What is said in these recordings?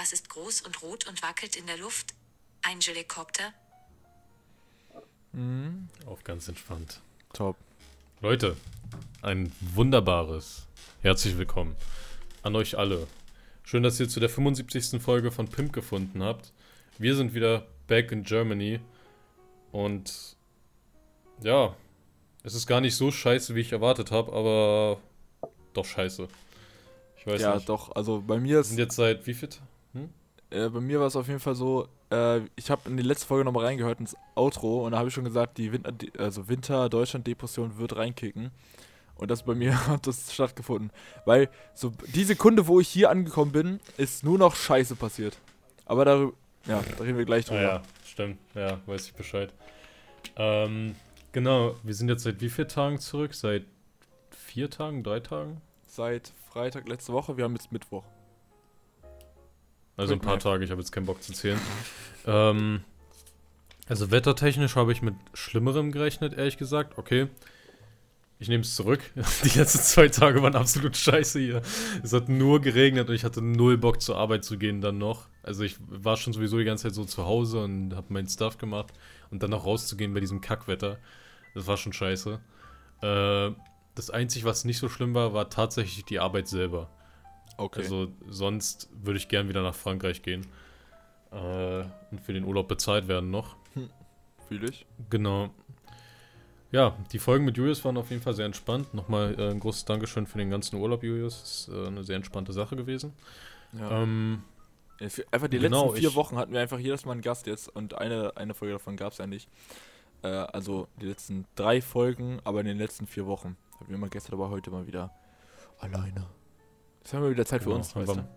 Was ist groß und rot und wackelt in der Luft? Ein Helikopter? Mhm. Auf ganz entspannt. Top. Leute, ein wunderbares herzlich willkommen an euch alle. Schön, dass ihr zu der 75. Folge von Pimp gefunden habt. Wir sind wieder back in Germany und ja, es ist gar nicht so scheiße, wie ich erwartet habe, aber doch scheiße. Ich weiß ja, nicht. doch. Also bei mir Wir ist, sind jetzt seit wie fit? Äh, bei mir war es auf jeden Fall so. Äh, ich habe in die letzte Folge nochmal reingehört ins Outro und da habe ich schon gesagt, die Winter, also Winter Deutschland Depression wird reinkicken. Und das bei mir hat das stattgefunden, weil so die Sekunde, wo ich hier angekommen bin, ist nur noch Scheiße passiert. Aber darüber, ja, da reden wir gleich Ah drüber. ja, stimmt. Ja, weiß ich Bescheid. Ähm, genau, wir sind jetzt seit wie vielen Tagen zurück? Seit vier Tagen, drei Tagen? Seit Freitag letzte Woche, wir haben jetzt Mittwoch. Also ein paar? Tage, ich habe jetzt keinen Bock zu zählen. ähm, also wettertechnisch habe ich mit Schlimmerem gerechnet, ehrlich gesagt. Okay. Ich nehme es zurück. Die letzten zwei Tage waren absolut scheiße hier. Es hat nur geregnet und ich hatte null Bock zur Arbeit zu gehen dann noch. Also ich war schon sowieso die ganze Zeit so zu Hause und habe meinen Stuff gemacht. Und dann noch rauszugehen bei diesem Kackwetter. Das war schon scheiße. Äh, das Einzige, was nicht so schlimm war, war tatsächlich die Arbeit selber. Okay. Also sonst würde ich gern wieder nach Frankreich gehen. Äh, und für den Urlaub bezahlt werden noch. Fühl ich. Genau. Ja, die Folgen mit Julius waren auf jeden Fall sehr entspannt. Nochmal äh, ein großes Dankeschön für den ganzen Urlaub, Julius. Das ist äh, eine sehr entspannte Sache gewesen. Ja. Ähm, Einfach die Genau, letzten vier Wochen hatten wir einfach jedes Mal einen Gast jetzt und eine, eine Folge davon gab es ja nicht. Äh, also die letzten drei Folgen, aber in den letzten vier Wochen. Hatten wir immer Gäste dabei, heute mal wieder alleine. Jetzt haben wir wieder Zeit für Genau, uns, weißt du?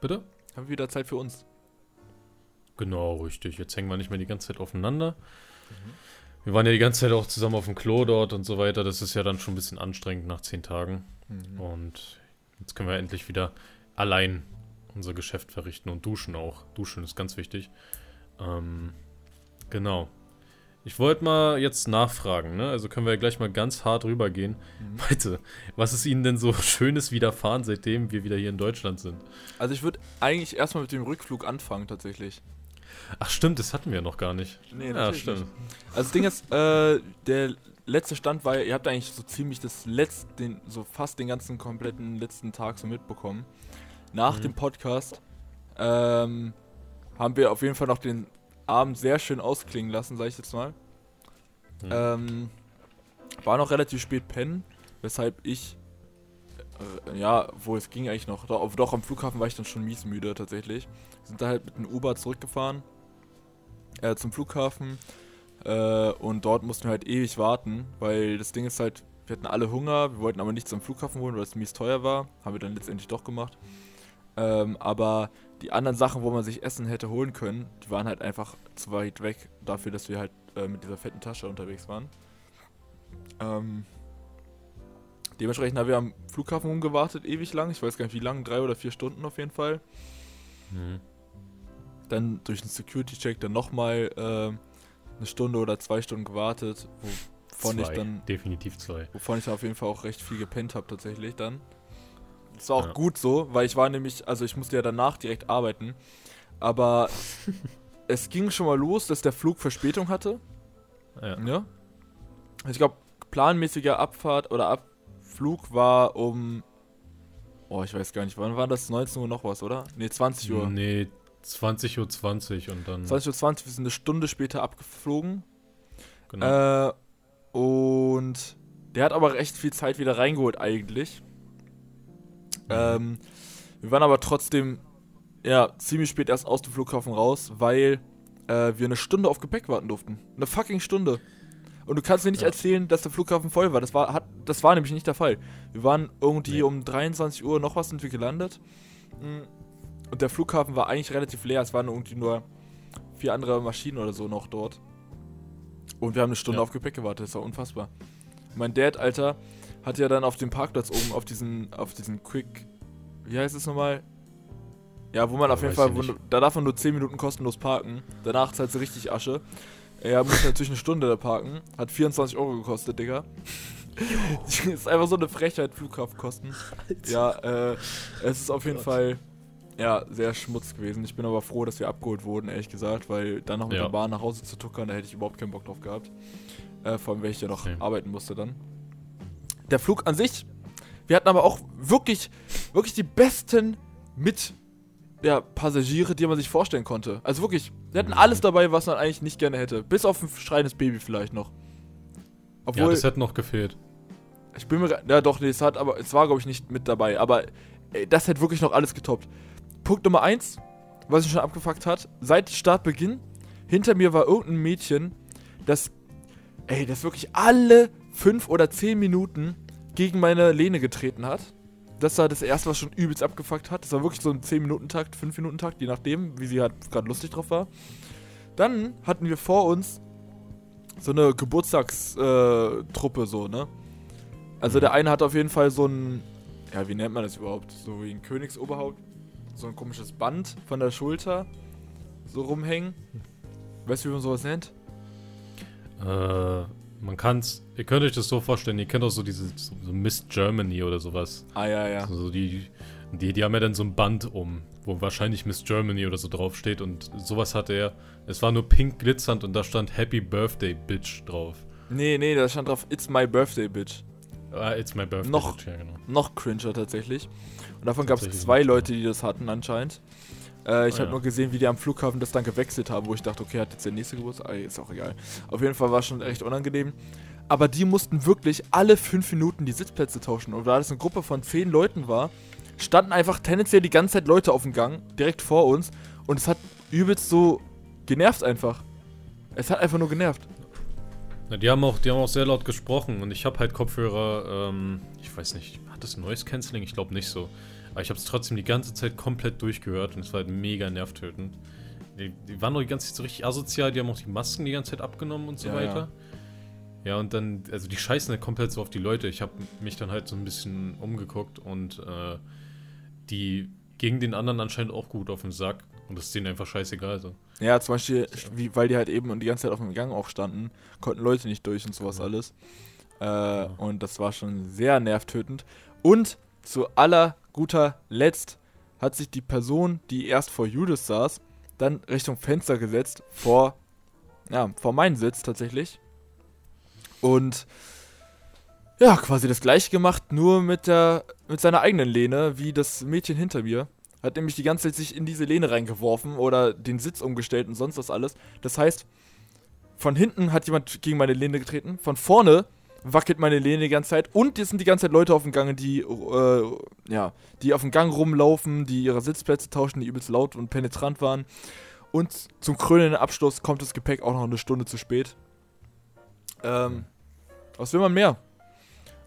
bitte? Haben wir wieder Zeit für uns. Genau, richtig. Jetzt hängen wir nicht mehr die ganze Zeit aufeinander. Mhm. Wir waren ja die ganze Zeit auch zusammen auf dem Klo dort und so weiter. Das ist ja dann schon ein bisschen anstrengend nach zehn Tagen. Mhm. Und jetzt können wir endlich wieder allein unser Geschäft verrichten und duschen auch. Duschen ist ganz wichtig. Ähm, genau. Ich wollte mal jetzt nachfragen, ne? Also können wir ja gleich mal ganz hart rübergehen. Mhm. Bitte, was ist Ihnen denn so Schönes widerfahren, seitdem wir wieder hier in Deutschland sind? Also ich würde eigentlich erstmal mit dem Rückflug anfangen, tatsächlich. Ach stimmt, das hatten wir noch gar nicht. Nee, ja, natürlich stimmt. nicht. Also das Ding ist, äh, der letzte Stand war, ja- ihr habt eigentlich so ziemlich das letzte, den, so fast den ganzen kompletten letzten Tag so mitbekommen. Nach Mhm. dem Podcast ähm, haben wir auf jeden Fall noch den Abend sehr schön ausklingen lassen, sag ich jetzt mal. Mhm. Ähm, war noch relativ spät pennen, weshalb ich, äh, ja, wo es ging eigentlich noch, doch, doch am Flughafen war ich dann schon mies müde tatsächlich. Wir sind da halt mit einem Uber zurückgefahren äh, zum Flughafen äh, und dort mussten wir halt ewig warten, weil das Ding ist halt, wir hatten alle Hunger, wir wollten aber nicht zum Flughafen holen, weil es mies teuer war, haben wir dann letztendlich doch gemacht. Ähm, aber die anderen Sachen, wo man sich Essen hätte holen können, die waren halt einfach zu weit weg dafür, dass wir halt äh, mit dieser fetten Tasche unterwegs waren. Ähm, dementsprechend haben wir am Flughafen rumgewartet, ewig lang. Ich weiß gar nicht wie lang, drei oder vier Stunden auf jeden Fall. Mhm. Dann durch den Security-Check dann nochmal äh, eine Stunde oder zwei Stunden gewartet, wovon ich Zwei. dann Definitiv zwei. wovon ich dann auf jeden Fall auch recht viel gepennt habe tatsächlich dann. Das war auch Ja. gut so, weil ich war nämlich, also ich musste ja danach direkt arbeiten, aber es ging schon mal los, dass der Flug Verspätung hatte. Ja. Ja. Ich glaube, planmäßiger Abfahrt oder Abflug war um, oh, ich weiß gar nicht, wann war das? 19 Uhr noch was, oder? Nee, 20 Uhr. Nee, 20.20 Uhr 20 und dann. 20.20 Uhr, wir sind eine Stunde später abgeflogen. genau. Äh, und der hat aber recht viel Zeit wieder reingeholt eigentlich. Ähm, wir waren aber trotzdem ja ziemlich spät erst aus dem Flughafen raus, weil äh, wir eine Stunde auf Gepäck warten durften. Eine fucking Stunde. Und du kannst mir nicht Ja. erzählen, dass der Flughafen voll war. Das war, hat, das war nämlich nicht der Fall. Wir waren irgendwie Nee. um 23 Uhr noch was sind wir gelandet. Mm. Und der Flughafen war eigentlich relativ leer. Es waren irgendwie nur vier andere Maschinen oder so noch dort. Und wir haben eine Stunde Ja. auf Gepäck gewartet. Das war unfassbar. Mein Dad, Alter, hat ja dann auf dem Parkplatz oben auf diesen, auf diesen Quick, wie heißt es nochmal? Ja, wo man auf jeden Fall, wo, da darf man nur 10 Minuten kostenlos parken. Danach zahlt sie richtig Asche. Er musste natürlich eine Stunde da parken. Hat 24 Euro gekostet, Digga. ist einfach so eine Frechheit, Flughafenkosten. Ja, äh, es ist auf jeden Gott. Fall Ja, sehr schmutzig gewesen. Ich bin aber froh, dass wir abgeholt wurden, ehrlich gesagt, weil dann noch mit Ja. der Bahn nach Hause zu tuckern, da hätte ich überhaupt keinen Bock drauf gehabt. Äh, vor allem, weil ich ja noch Same. arbeiten musste dann. Der Flug an sich, wir hatten aber auch wirklich, wirklich die besten mit ja, Passagiere, die man sich vorstellen konnte. Also wirklich, wir hatten alles dabei, was man eigentlich nicht gerne hätte. Bis auf ein schreiendes Baby vielleicht noch. ja, Obwohl, das hätte noch gefehlt. ich bin mir. Ja, doch, nee, es hat, aber es war, glaube ich, nicht mit dabei. Aber ey, das hätte wirklich noch alles getoppt. Punkt Nummer eins, was mich schon abgefuckt hat, seit Startbeginn, hinter mir war irgendein Mädchen, das. Ey, das wirklich alle fünf oder zehn Minuten gegen meine Lehne getreten hat. Das war das erste, was schon übelst abgefuckt hat. Das war wirklich so ein 10-Minuten-Takt, 5-Minuten-Takt, je nachdem, wie sie halt gerade lustig drauf war. Dann hatten wir vor uns so eine Geburtstagstruppe, äh, so, ne? Also Mhm. der eine hat auf jeden Fall so ein, ja, wie nennt man das überhaupt? So wie ein Königsoberhaupt, so ein komisches Band von der Schulter so rumhängen. Weißt du, wie man sowas nennt? Äh, man kann's, ihr könnt euch das so vorstellen, ihr kennt auch so diese, so, so Miss Germany oder sowas. Ah, ja, ja. Also die, die, die haben ja dann so ein Band um, wo wahrscheinlich Miss Germany oder so draufsteht und sowas hatte er. Es war nur pink glitzernd und da stand Happy Birthday Bitch drauf. Nee, nee, da stand drauf, it's my birthday, bitch. Ah, it's my birthday Noch- Bitch, ja genau. Noch cringer tatsächlich. Und davon gab es zwei Leute, die das hatten anscheinend. Äh, ich Ah, habe ja. nur gesehen, wie die am Flughafen das dann gewechselt haben, wo ich dachte, okay, hat jetzt der nächste Geburtstag? Ah, ist auch egal. Auf jeden Fall war es schon recht unangenehm. Aber die mussten wirklich alle fünf Minuten die Sitzplätze tauschen. Und da das eine Gruppe von zehn Leuten war, standen einfach tendenziell die ganze Zeit Leute auf dem Gang, direkt vor uns. Und es hat übelst so genervt einfach. Es hat einfach nur genervt. Na, die haben auch, die haben auch sehr laut gesprochen und ich habe halt Kopfhörer, ähm, ich weiß nicht, hat das Noise Cancelling? Ich glaube nicht so. Aber ich habe es trotzdem die ganze Zeit komplett durchgehört und es war halt mega nervtötend. Die, die waren doch die ganze Zeit so richtig asozial, die haben auch die Masken die ganze Zeit abgenommen und so Ja, weiter. Ja. und dann, also die scheißen halt komplett so auf die Leute. Ich habe mich dann halt so ein bisschen umgeguckt und äh, die gingen den anderen anscheinend auch gut auf den Sack und das ist denen einfach scheißegal so. Ja, zum Beispiel, wie, weil die halt eben und die ganze Zeit auf dem Gang auch standen, konnten Leute nicht durch und sowas Genau. alles. Äh, Und das war schon sehr nervtötend. Und zu aller guter Letzt hat sich die Person, die erst vor Judas saß, dann Richtung Fenster gesetzt, vor, ja, vor meinen Sitz tatsächlich. Und ja, quasi das gleiche gemacht, nur mit der, mit seiner eigenen Lehne, wie das Mädchen hinter mir. Hat nämlich die ganze Zeit sich in diese Lehne reingeworfen oder den Sitz umgestellt und sonst was alles. Das heißt, von hinten hat jemand gegen meine Lehne getreten, von vorne wackelt meine Lehne die ganze Zeit und es sind die ganze Zeit Leute auf dem Gang, die, äh, ja, die auf dem Gang rumlaufen, die ihre Sitzplätze tauschen, die übelst laut und penetrant waren. Und zum krönenden Abschluss kommt das Gepäck auch noch eine Stunde zu spät. Ähm, was will man mehr?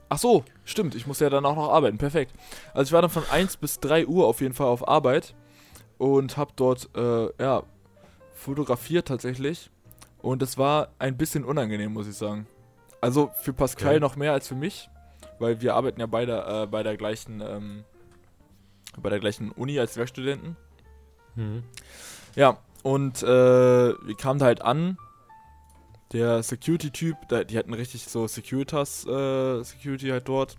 Ach so, stimmt, ich muss ja dann auch noch arbeiten, perfekt. Also ich war dann von 1 bis 3 Uhr auf jeden Fall auf Arbeit und habe dort, äh, ja, fotografiert tatsächlich. Und es war ein bisschen unangenehm, muss ich sagen. Also für Pascal Okay. noch mehr als für mich, weil wir arbeiten ja beide äh, bei der gleichen, ähm, bei der gleichen Uni als Werkstudenten. Mhm. Ja, und äh, wir kamen da halt an. Der Security-Typ, die hatten richtig so Securitas, äh, Security halt dort.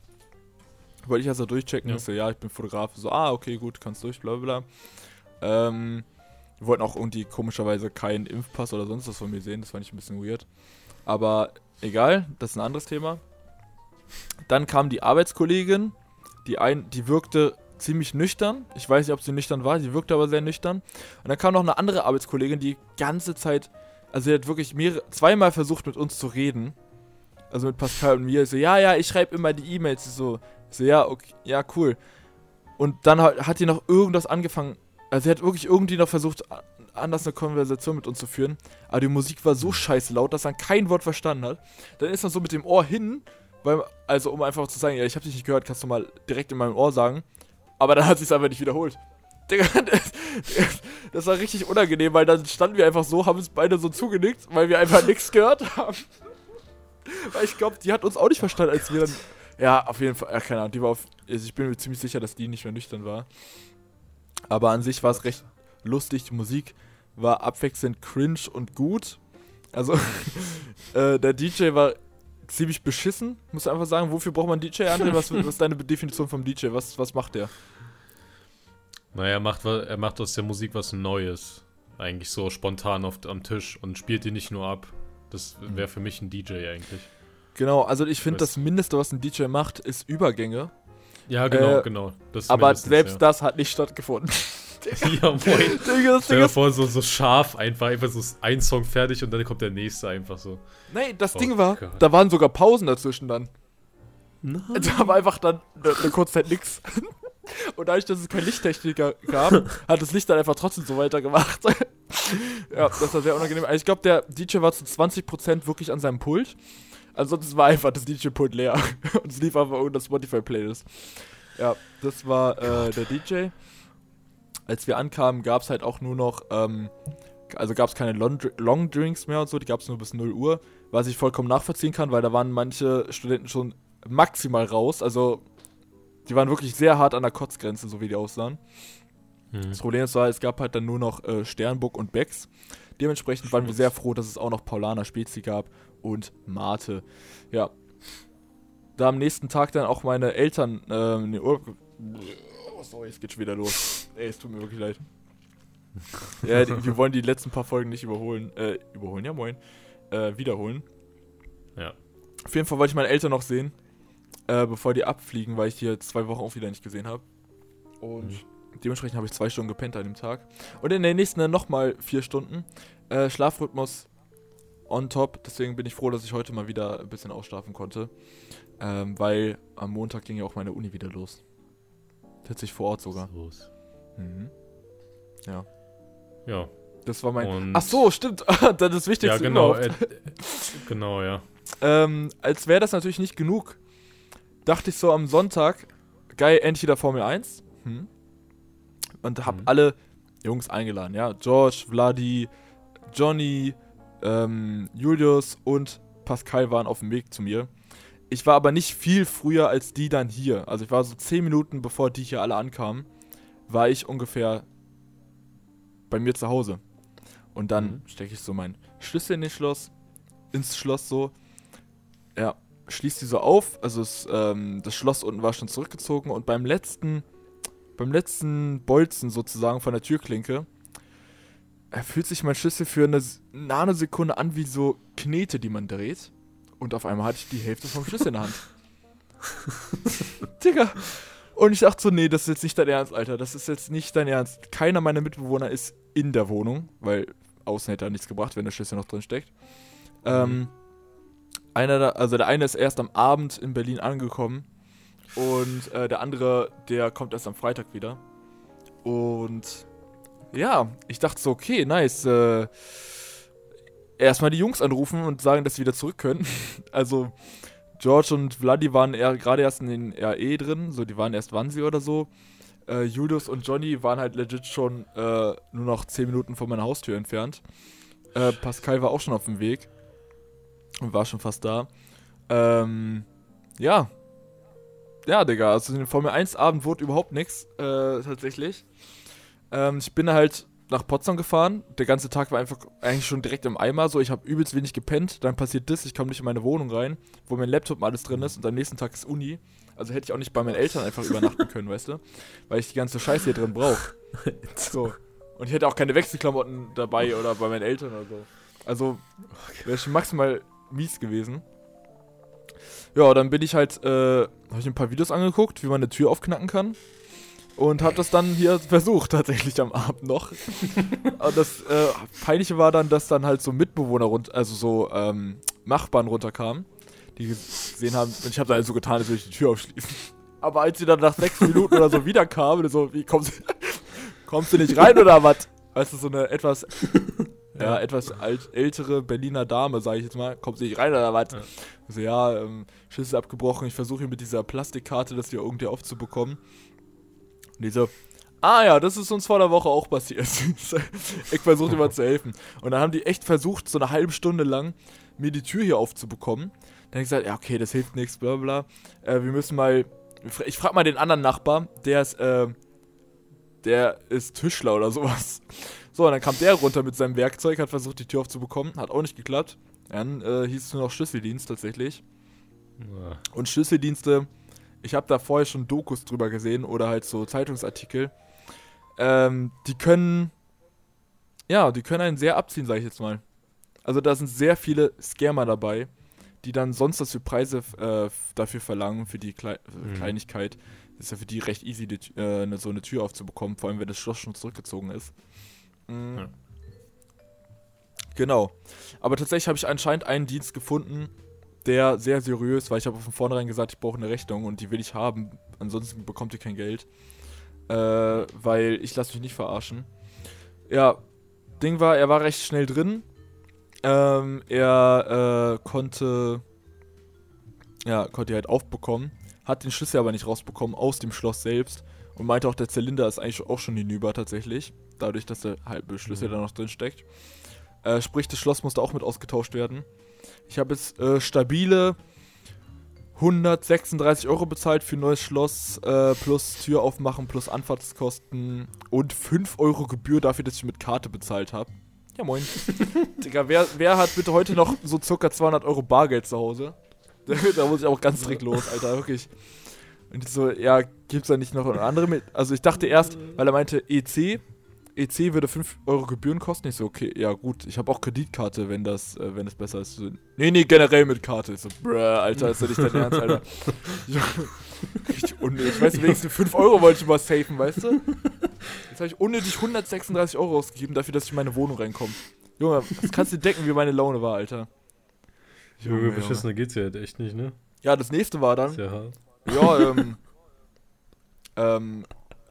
Wollte ich also durchchecken. Ja. Ich so, ja, ich bin Fotograf. So, ah, okay, gut, kannst durch, bla bla bla. Ähm, wir wollten auch irgendwie komischerweise keinen Impfpass oder sonst was von mir sehen. Das fand ich ein bisschen weird. Aber egal, das ist ein anderes Thema. Dann kam die Arbeitskollegin, die, ein, die wirkte ziemlich nüchtern. Ich weiß nicht, ob sie nüchtern war, sie wirkte aber sehr nüchtern. Und dann kam noch eine andere Arbeitskollegin, die ganze Zeit, also sie hat wirklich mehrere, zweimal versucht mit uns zu reden. Also mit Pascal und mir. So, ja, ja, ich schreibe immer die E-Mails. So, so, ja, okay, ja, cool. Und dann hat die noch irgendwas angefangen. Also sie hat wirklich irgendwie noch versucht, anders eine Konversation mit uns zu führen. Aber die Musik war so scheiße laut, dass man kein Wort verstanden hat. Dann ist man so mit dem Ohr hin, weil, also um einfach zu sagen, ja, ich habe dich nicht gehört, kannst du mal direkt in meinem Ohr sagen. Aber dann hat sie es einfach nicht wiederholt. Digga, das, das war richtig unangenehm, weil dann standen wir einfach so, haben uns beide so zugenickt, weil wir einfach nichts gehört haben. Weil ich glaube, die hat uns auch nicht verstanden, als wir dann. Ja, auf jeden Fall. Ja, keine Ahnung, die war auf. Also ich bin mir ziemlich sicher, dass die nicht mehr nüchtern war. Aber an sich war es recht lustig. Die Musik war abwechselnd cringe und gut. Also, äh, der DJ war ziemlich beschissen, muss ich einfach sagen. Wofür braucht man einen DJ, André? Was, was ist deine Definition vom DJ? Was, was macht der? Naja, er macht, er macht aus der Musik was Neues. Eigentlich so spontan auf, am Tisch und spielt die nicht nur ab. Das wäre für mich ein DJ eigentlich. Genau, also ich finde, das Mindeste, was ein DJ macht, ist Übergänge. Ja, genau, Äh, genau. Aber selbst ja. das hat nicht stattgefunden. ja, moin. Digga, Stell Ding dir vor, so, so scharf einfach, einfach so ein Song fertig und dann kommt der nächste einfach so. nee, das Oh Ding war, Gott. da waren sogar Pausen dazwischen dann. Nein. Da war einfach dann eine, eine kurze Zeit nix. Und dadurch, dass es kein Lichttechniker gab, hat das Licht dann einfach trotzdem so weitergemacht. ja, das war sehr unangenehm. Also ich glaube, der DJ war zu 20% wirklich an seinem Pult. Ansonsten war einfach das DJ-Pult leer. Und es lief einfach unter Spotify-Playlist. Ja, das war äh, der DJ. Als wir ankamen, gab es halt auch nur noch, ähm, also gab es keine Long, Drinks mehr und so, die gab es nur bis 0 Uhr, was ich vollkommen nachvollziehen kann, weil da waren manche Studenten schon maximal raus. Also die waren wirklich sehr hart an der Kotzgrenze, so wie die aussahen. Hm. Das Problem ist, war, es gab halt dann nur noch äh, Sternburg und Becks. Dementsprechend waren wir sehr froh, dass es auch noch Paulaner Spezi gab und Mate. Ja. Da am nächsten Tag dann auch meine Eltern ähm, in den Urlaub. Oh, sorry, es geht schon wieder los. Ey, es tut mir wirklich leid. ja, die, wir wollen die letzten paar Folgen nicht überholen. Äh, überholen, ja moin. Äh, wiederholen. Ja. Auf jeden Fall wollte ich meine Eltern noch sehen, äh, bevor die abfliegen, weil ich die jetzt zwei Wochen auch wieder nicht gesehen habe. Und Mhm. Dementsprechend habe ich zwei Stunden gepennt an dem Tag. Und in der nächsten dann nochmal vier Stunden. Äh, Schlafrhythmus on top. Deswegen bin ich froh, dass ich heute mal wieder ein bisschen ausschlafen konnte. Ähm, weil am Montag ging ja auch meine Uni wieder los. Tatsächlich vor Ort sogar. Los. Mhm. Ja. Das war mein. Und Ach so, stimmt. das ist das Wichtigste. Ja, genau. äh, genau, ja. Ähm, als wäre das natürlich nicht genug, dachte ich so am Sonntag, geil, endlich wieder Formel 1. Hm. Und hab Mhm. alle Jungs eingeladen, ja. George, Vladi, Johnny, ähm, Julius und Pascal waren auf dem Weg zu mir. Ich war aber nicht viel früher als die dann hier. Also ich war so 10 Minuten bevor die hier alle ankamen, war ich ungefähr bei mir zu Hause. Und dann Mhm. stecke ich so meinen Schlüssel in den Schloss, ins Schloss so. Ja, schließt die so auf. Also es, ähm, das Schloss unten war schon zurückgezogen und beim letzten, beim letzten Bolzen sozusagen von der Türklinke, fühlt sich mein Schlüssel für eine Nanosekunde an wie so Knete, die man dreht. Und auf einmal hatte ich die Hälfte vom Schlüssel in der Hand. Digga. Und ich dachte so, nee, das ist jetzt nicht dein Ernst, Alter. Das ist jetzt nicht dein Ernst. Keiner meiner Mitbewohner ist in der Wohnung, weil außen hätte er nichts gebracht, wenn der Schlüssel noch drin steckt. Ähm, einer, da, also der eine ist erst am Abend in Berlin angekommen und äh, der andere, der kommt erst am Freitag wieder. Und ja, ich dachte so, okay, nice. Äh, erstmal die Jungs anrufen und sagen, dass sie wieder zurück können. also George und Vladi waren gerade erst in den RE drin, so die waren erst Wannsee oder so. Äh, Julius und Johnny waren halt legit schon äh, nur noch 10 Minuten von meiner Haustür entfernt. Äh, Pascal war auch schon auf dem Weg und war schon fast da. Ähm, ja. Ja, Digga, also dem Formel 1 Abend wurde überhaupt nichts, äh, tatsächlich. Ähm, ich bin halt nach Potsdam gefahren. Der ganze Tag war einfach eigentlich schon direkt im Eimer. So, ich habe übelst wenig gepennt. Dann passiert das, ich komme nicht in meine Wohnung rein, wo mein Laptop und alles drin ist. Und am nächsten Tag ist Uni. Also hätte ich auch nicht bei meinen Eltern einfach übernachten können, weißt du? Weil ich die ganze Scheiße hier drin brauche. So. Und ich hätte auch keine Wechselklamotten dabei oder bei meinen Eltern oder so. Also wäre schon maximal mies gewesen. Ja, dann bin ich halt, äh, habe ich ein paar Videos angeguckt, wie man eine Tür aufknacken kann. Und habe das dann hier versucht, tatsächlich am Abend noch. Und das äh, Peinliche war dann, dass dann halt so Mitbewohner runter, also so ähm, Nachbarn runterkamen, die gesehen haben, und ich habe da halt so getan, als würde ich die Tür aufschließen. Aber als sie dann nach sechs Minuten oder so wiederkamen, so, wie kommst du, kommst du nicht rein oder was? Weißt du, so eine etwas, ja, etwas alt, ältere Berliner Dame, sage ich jetzt mal, kommst du nicht rein oder was? Ja. So, ja, ähm, Schlüssel abgebrochen, ich versuche hier mit dieser Plastikkarte das hier irgendwie aufzubekommen. Und die so, ah ja, das ist uns vor der Woche auch passiert. ich versuche mal zu helfen. Und dann haben die echt versucht, so eine halbe Stunde lang mir die Tür hier aufzubekommen. Dann habe ich gesagt, ja, okay, das hilft nichts, bla bla. Äh, wir müssen mal, ich frage mal den anderen Nachbar, der ist, äh, der ist Tischler oder sowas. So, und dann kam der runter mit seinem Werkzeug, hat versucht, die Tür aufzubekommen, hat auch nicht geklappt. Dann äh, hieß es nur noch Schlüsseldienst tatsächlich. Ja. Und Schlüsseldienste, ich habe da vorher schon Dokus drüber gesehen oder halt so Zeitungsartikel. ähm, die können, ja, die können einen sehr abziehen, sag ich jetzt mal. Also da sind sehr viele Scammer dabei, die dann sonst was für Preise äh, dafür verlangen, für die Klei Mhm. Kleinigkeit. Das ist ja für die recht easy, die, äh, ne- so eine Tür aufzubekommen, vor allem wenn das Schloss schon zurückgezogen ist. Mhm. Ja. Genau. Aber tatsächlich habe ich anscheinend einen Dienst gefunden, der sehr seriös war. Ich habe von vornherein gesagt, ich brauche eine Rechnung und die will ich haben. Ansonsten bekommt ihr kein Geld. Äh, weil ich lasse mich nicht verarschen. Ja, Ding war, er war recht schnell drin. Ähm, er äh, konnte, ja, konnte die halt aufbekommen. Hat den Schlüssel aber nicht rausbekommen aus dem Schloss selbst. Und meinte auch, der Zylinder ist eigentlich auch schon hinüber tatsächlich. Dadurch, dass der halbe Schlüssel Mhm. da noch drin steckt. Äh, sprich, das Schloss musste auch mit ausgetauscht werden. Ich habe jetzt äh, stabile 136 Euro bezahlt für ein neues Schloss, äh, plus Tür aufmachen, plus Anfahrtskosten und 5 Euro Gebühr dafür, dass ich mit Karte bezahlt habe. Ja, moin. Digga, wer, wer hat bitte heute noch so circa 200 Euro Bargeld zu Hause? da muss ich auch ganz direkt los, Alter, wirklich. Und ich so, ja, gibt's da nicht noch eine andere mit? Also ich dachte erst, weil er meinte EC, EC würde 5 Euro Gebühren kosten. Ich so, okay, ja gut, ich habe auch Kreditkarte, wenn das, äh, wenn es besser ist. So, nee, nee, generell mit Karte. Ich so, bruh, Alter, ist doch nicht dein Ernst, Alter. Ja, Richtig unnötig. Weißt du, wenigstens 5 Euro wollte ich mal safen, weißt du? Jetzt habe ich unnötig 136 Euro ausgegeben dafür, dass ich in meine Wohnung reinkomme. Junge, das kannst du denken, wie meine Laune war, Alter. Junge, beschissener geht's ja halt echt nicht, ne? Ja, das nächste war dann, Sehr hart. Ja, ähm, ähm,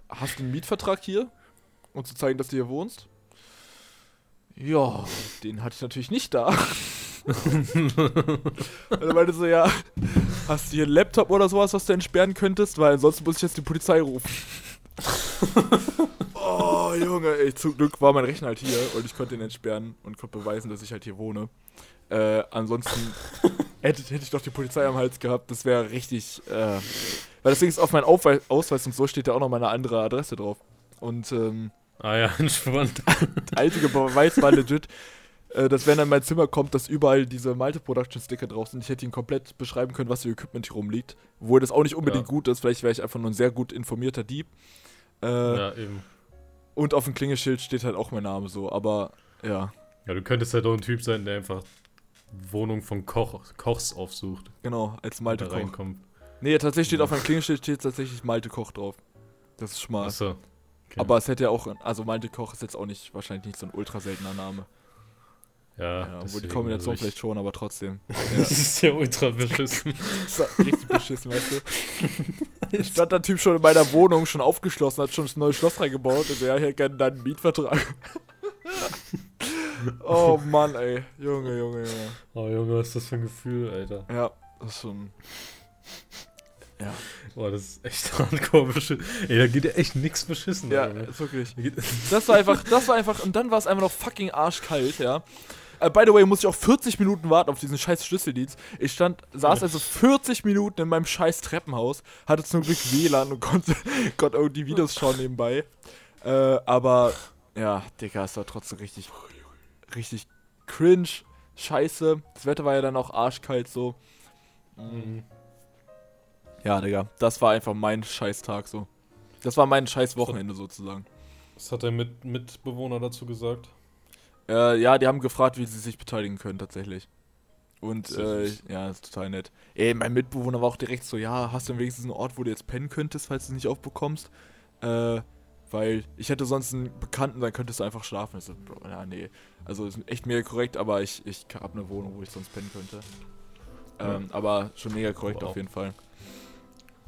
hast du einen Mietvertrag hier? Um zu zeigen, dass du hier wohnst? Ja, den hatte ich natürlich nicht da. Und er meinte so, ja, hast du hier einen Laptop oder sowas, was du entsperren könntest? Weil ansonsten muss ich jetzt die Polizei rufen. oh, Junge, ey, zum Glück war mein Rechner halt hier und ich konnte ihn entsperren und konnte beweisen, dass ich halt hier wohne. Äh, ansonsten hätte, hätte ich doch die Polizei am Hals gehabt. Das wäre richtig, äh, weil deswegen ist auf meinem Aufweis Ausweis und so steht da auch noch meine andere Adresse drauf. Und ähm, Ah ja, entspannt. der einzige Beweis war legit, äh, dass wenn er in mein Zimmer kommt, dass überall diese Malte Production Sticker drauf sind. Ich hätte ihn komplett beschreiben können, was für Equipment hier rumliegt. Obwohl das auch nicht unbedingt Ja. gut ist. Vielleicht wäre ich einfach nur ein sehr gut informierter Dieb. Äh, ja, eben. Und auf dem Klingelschild steht halt auch mein Name so. Aber ja, Ja, du könntest halt auch ein Typ sein, der einfach Wohnung von Koch, Kochs aufsucht. genau, als Malte Koch. reinkommt. Nee, tatsächlich steht auf meinem Klingelschild steht tatsächlich Malte Koch drauf. Das ist schmal. Achso. Okay. Aber es hätte ja auch, also Malte Koch ist jetzt auch nicht, wahrscheinlich nicht so ein ultra seltener Name. ja, Ja, obwohl die deswegen, Kombination also ich- vielleicht schon, aber trotzdem. Das ist ja ultra beschissen. Das war richtig beschissen, weißt du? Ich stand der Typ schon in meiner Wohnung, schon aufgeschlossen, hat schon das neue Schloss reingebaut und ja, ich hätte gerne deinen Mietvertrag. oh Mann, ey. Junge, Junge, Junge. Oh Junge, was ist das für ein Gefühl, Alter. Ja, das ist schon. Ja, Boah, das ist echt hardcore beschissen. Ey, da geht ja echt nix beschissen. ja, Alter. ist wirklich. Das war einfach, das war einfach, und dann war es einfach noch fucking arschkalt, ja. Äh, by the way, musste ich auch 40 Minuten warten auf diesen scheiß Schlüsseldienst. Ich stand, saß also 40 Minuten in meinem scheiß Treppenhaus, hatte zum Glück WLAN und konnte, konnte irgendwie Videos schauen nebenbei. Äh, aber, ja, Digga, es war trotzdem richtig, richtig cringe, scheiße. Das Wetter war ja dann auch arschkalt so. Mhm. Ja, Digga, das war einfach mein Scheißtag so. Das war mein scheiß Wochenende sozusagen. Was hat der Mit Mitbewohner dazu gesagt? Äh, ja, die haben gefragt, wie sie sich beteiligen können tatsächlich. Und äh, ja, ist total nett. Ey, mein Mitbewohner war auch direkt so, ja, hast du denn wenigstens einen Ort, wo du jetzt pennen könntest, falls du es nicht aufbekommst? Äh, weil ich hätte sonst einen Bekannten, dann könntest du einfach schlafen. Ich so, Bro, ja, nee. Also ist echt mega korrekt, aber ich, ich habe eine Wohnung, wo ich sonst pennen könnte. Ähm, Aber schon mega korrekt Wow. auf jeden Fall.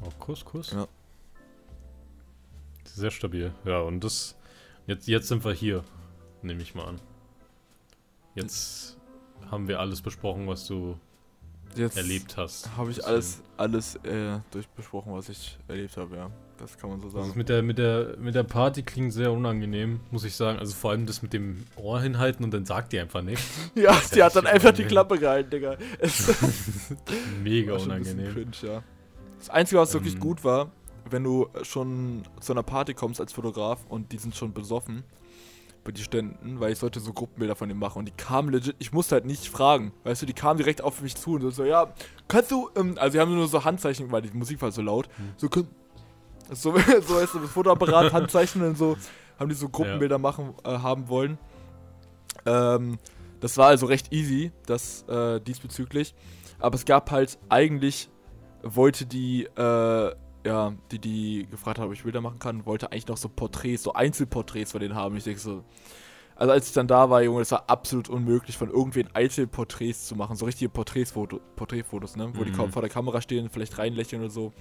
Oh, Kuss, Kuss. Ja. Sehr stabil. Ja, und das. Jetzt, jetzt sind wir hier, nehme ich mal an. Jetzt haben wir alles besprochen, was du Jetzt erlebt hast. habe ich Deswegen- alles, alles äh, durchbesprochen, was ich erlebt habe, ja. Das kann man so Also das sagen. mit der, mit, der, mit der Party klingt sehr unangenehm, muss ich sagen. Also vor allem das mit dem Ohr hinhalten und dann sagt die einfach nichts. Ja, ist die hat dann einfach die. Klappe gehalten, Digga. Mega unangenehm. Cringe, ja. Das Einzige, was wirklich Ähm. gut war, wenn du schon zu einer Party kommst als Fotograf und die sind schon besoffen bei die Ständen, weil ich sollte so Gruppenbilder von dem machen und die kamen legit, ich musste halt nicht fragen, weißt du, die kamen direkt auf mich zu und so, ja, kannst du, ähm, also die haben nur so Handzeichen, weil die Musik war so laut, Hm. so, so, so weißt du, das Fotoapparat, Handzeichen und so, haben die so Gruppenbilder machen äh, haben wollen. Ähm, das war also recht easy, das äh, diesbezüglich. Aber es gab halt eigentlich, wollte die, äh, ja, die, die gefragt haben, ob ich Bilder machen kann, wollte eigentlich noch so Porträts, so Einzelporträts von denen haben. Ich denke so, also als ich dann da war, Junge, das war absolut unmöglich, von irgendwen Einzelporträts zu machen. So richtige Porträtsfoto, Porträtfotos, ne? Wo die Mhm. vor der Kamera stehen, vielleicht reinlächeln oder so.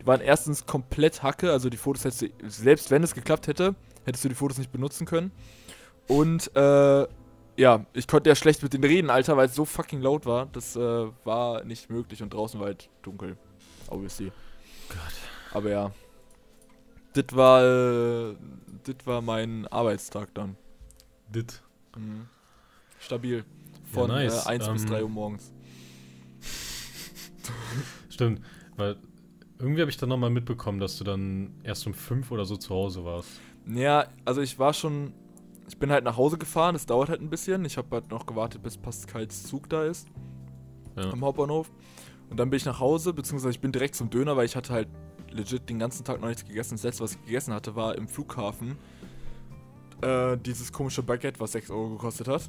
Die waren erstens komplett Hacke, also die Fotos hättest du, selbst wenn es geklappt hätte, hättest du die Fotos nicht benutzen können. Und, äh, ja, ich konnte ja schlecht mit denen reden, Alter, weil es so fucking laut war. Das äh, war nicht möglich und draußen war halt dunkel. Obviously. Gott. Aber ja. Das war, äh, das war mein Arbeitstag dann. Dit. Mhm. Stabil. Von nice. äh, 1 bis Ähm, 3 Uhr morgens. Stimmt, weil irgendwie habe ich dann nochmal mitbekommen, dass du dann erst um 5 oder so zu Hause warst. Ja, also ich war schon. Ich bin halt nach Hause gefahren, das dauert halt ein bisschen. Ich habe halt noch gewartet, bis Pascals Zug da ist. Ja. Am Hauptbahnhof. Und dann bin ich nach Hause, beziehungsweise ich bin direkt zum Döner, weil ich hatte halt legit den ganzen Tag noch nichts gegessen. Das letzte, was ich gegessen hatte, war im Flughafen äh, dieses komische Baguette, was 6 Euro gekostet hat.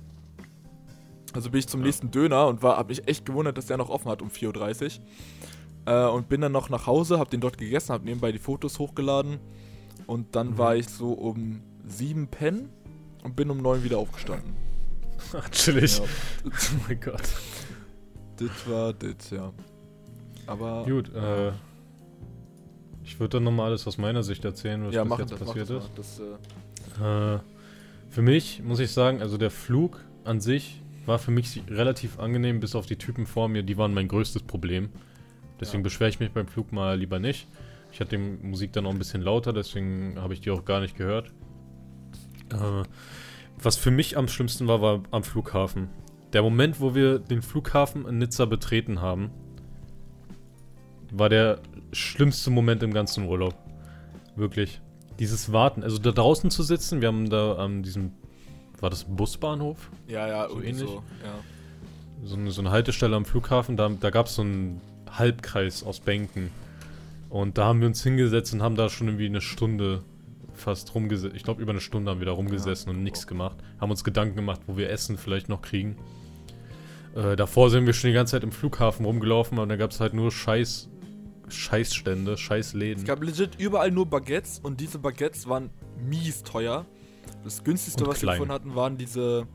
Also bin ich zum Ja. nächsten Döner und war, hab mich echt gewundert, dass der noch offen hat um 4.30 Uhr. Äh, und bin dann noch nach Hause, hab den dort gegessen, hab nebenbei die Fotos hochgeladen. Und dann Mhm. war ich so um 7 pennen und bin um 9 wieder aufgestanden. Chillig. Ja, Oh mein Gott. das war das, ja. Aber. Gut, äh. Ich würde dann nochmal alles aus meiner Sicht erzählen, was ja, bis jetzt das, passiert ist. Das, äh, Äh, für mich muss ich sagen, also der Flug an sich war für mich relativ angenehm, bis auf die Typen vor mir, die waren mein größtes Problem. Deswegen Ja. beschwere ich mich beim Flug mal lieber nicht. Ich hatte die Musik dann auch ein bisschen lauter, deswegen habe ich die auch gar nicht gehört. Äh, was für mich am schlimmsten war, war am Flughafen. Der Moment, wo wir den Flughafen in Nizza betreten haben, war der schlimmste Moment im ganzen Urlaub. Wirklich. Dieses Warten, also da draußen zu sitzen, wir haben da an diesem, war das Busbahnhof? ja, ja, So ähnlich? So, ja. So eine, so eine Haltestelle am Flughafen, da, da gab es so einen Halbkreis aus Bänken. Und da haben wir uns hingesetzt und haben da schon irgendwie eine Stunde fast rumgesessen. Ich glaube, über eine Stunde haben wir da rumgesessen und nichts gemacht. Haben uns Gedanken gemacht, wo wir Essen vielleicht noch kriegen. Äh, davor sind wir schon die ganze Zeit im Flughafen rumgelaufen und da gab es halt nur Scheiß, Scheißstände, Es Scheißläden. gab legit überall nur Baguettes und diese Baguettes waren mies teuer. Das günstigste, Und was wir klein. gefunden hatten, waren diese,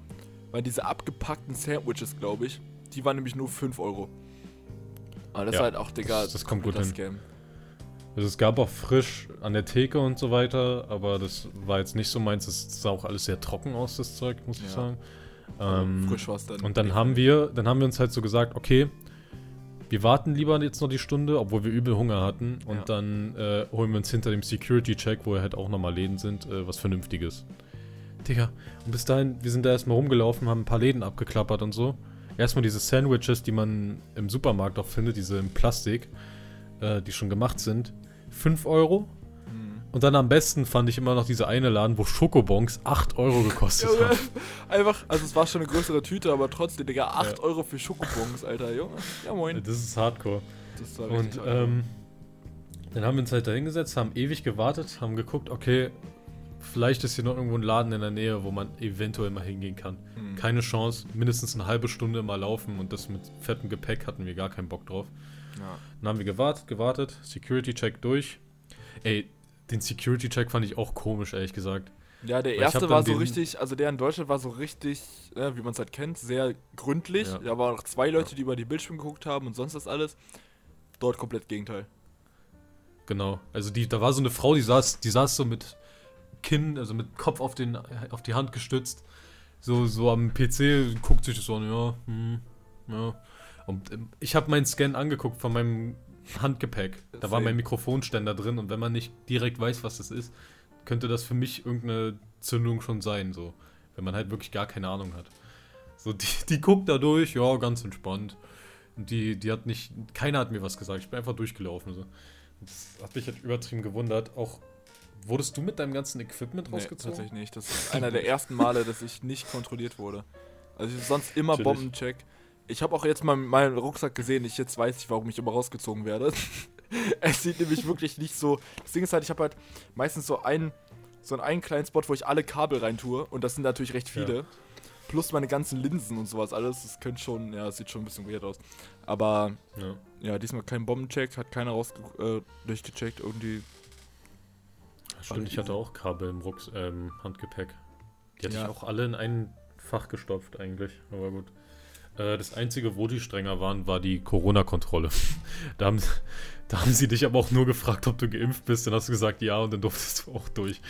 waren diese abgepackten Sandwiches, glaube ich. Die waren nämlich nur 5 Euro. Aber das Ja, ist halt auch, Digga, das- das kommt gut hin. Scam. Also es gab auch frisch an der Theke und so weiter, aber das war jetzt nicht so meins. Es sah auch alles sehr trocken aus, das Zeug, muss ich Ja. sagen. Aber Ähm, frisch war es dann. Und dann haben wir, dann haben wir uns halt so gesagt, okay, wir warten lieber jetzt noch die Stunde, obwohl wir übel Hunger hatten. Und Ja. dann äh, holen wir uns hinter dem Security-Check, wo halt auch nochmal Läden sind, äh, was Vernünftiges. Digga, und bis dahin, wir sind da erstmal rumgelaufen, haben ein paar Läden abgeklappert und so. Erstmal diese Sandwiches, die man im Supermarkt auch findet, diese in Plastik, äh, die schon gemacht sind. 5 Euro. Und dann am besten fand ich immer noch diese eine Laden, wo Schokobons 8 Euro gekostet Junge, haben. einfach, also es war schon eine größere Tüte, aber trotzdem, Digga, 8 Euro für Schokobons, Alter, Junge. Ja, moin. Das ist hardcore. Das war Und ähm, dann haben wir uns halt da hingesetzt, haben ewig gewartet, haben geguckt, okay, vielleicht ist hier noch irgendwo ein Laden in der Nähe, wo man eventuell mal hingehen kann. Mhm. Keine Chance, mindestens eine halbe Stunde mal laufen und das mit fettem Gepäck hatten wir gar keinen Bock drauf. Ja. Dann haben wir gewartet, gewartet, Security-Check durch. Ey, den Security-Check fand ich auch komisch, ehrlich gesagt. Ja, der ich erste war so richtig, also der in Deutschland war so richtig, ja, wie man es halt kennt, sehr gründlich. Ja. Da waren noch zwei Leute, die über die Bildschirme geguckt haben und sonst das alles. Dort komplett Gegenteil. Genau. Also die, da war so eine Frau, die saß, die saß so mit Kinn, also mit Kopf auf, den, auf die Hand gestützt, so, so am PC, guckt sich das so an, ja, hm, ja. Und ähm, ich habe meinen Scan angeguckt von meinem Handgepäck. Da war Same. mein Mikrofonständer drin und wenn man nicht direkt weiß, was das ist, könnte das für mich irgendeine Zündung schon sein, so. Wenn man halt wirklich gar keine Ahnung hat. So, die, die guckt da durch, ja, ganz entspannt. Und die, die hat nicht, keiner hat mir was gesagt. Ich bin einfach durchgelaufen, so. Das hat mich halt übertrieben gewundert. Auch wurdest du mit deinem ganzen Equipment Nee, rausgezogen? tatsächlich nicht. Das ist einer der ersten Male, dass ich nicht kontrolliert wurde. Also ich sonst immer Chillig. Bombencheck. Ich habe auch jetzt mal meinen Rucksack gesehen. Ich jetzt weiß ich, warum ich immer rausgezogen werde. es sieht nämlich wirklich nicht so. Das Ding ist halt, ich habe halt meistens so ein so einen, einen kleinen Spot, wo ich alle Kabel rein tue. Und das sind natürlich recht viele. Ja. Plus meine ganzen Linsen und sowas alles. Das könnte schon, ja, sieht schon ein bisschen weird aus. Aber Ja. ja, diesmal kein Bombencheck, hat keiner raus äh, durchgecheckt. Irgendwie. Stimmt, ich hatte auch Kabel im Rucks ähm, Handgepäck. Die hatte Ja. ich auch alle in ein Fach gestopft eigentlich, aber gut. Äh, das einzige, wo die strenger waren, war die Corona-Kontrolle. da, haben, da haben sie dich aber auch nur gefragt, ob du geimpft bist. Dann hast du gesagt, ja, und dann durftest du auch durch.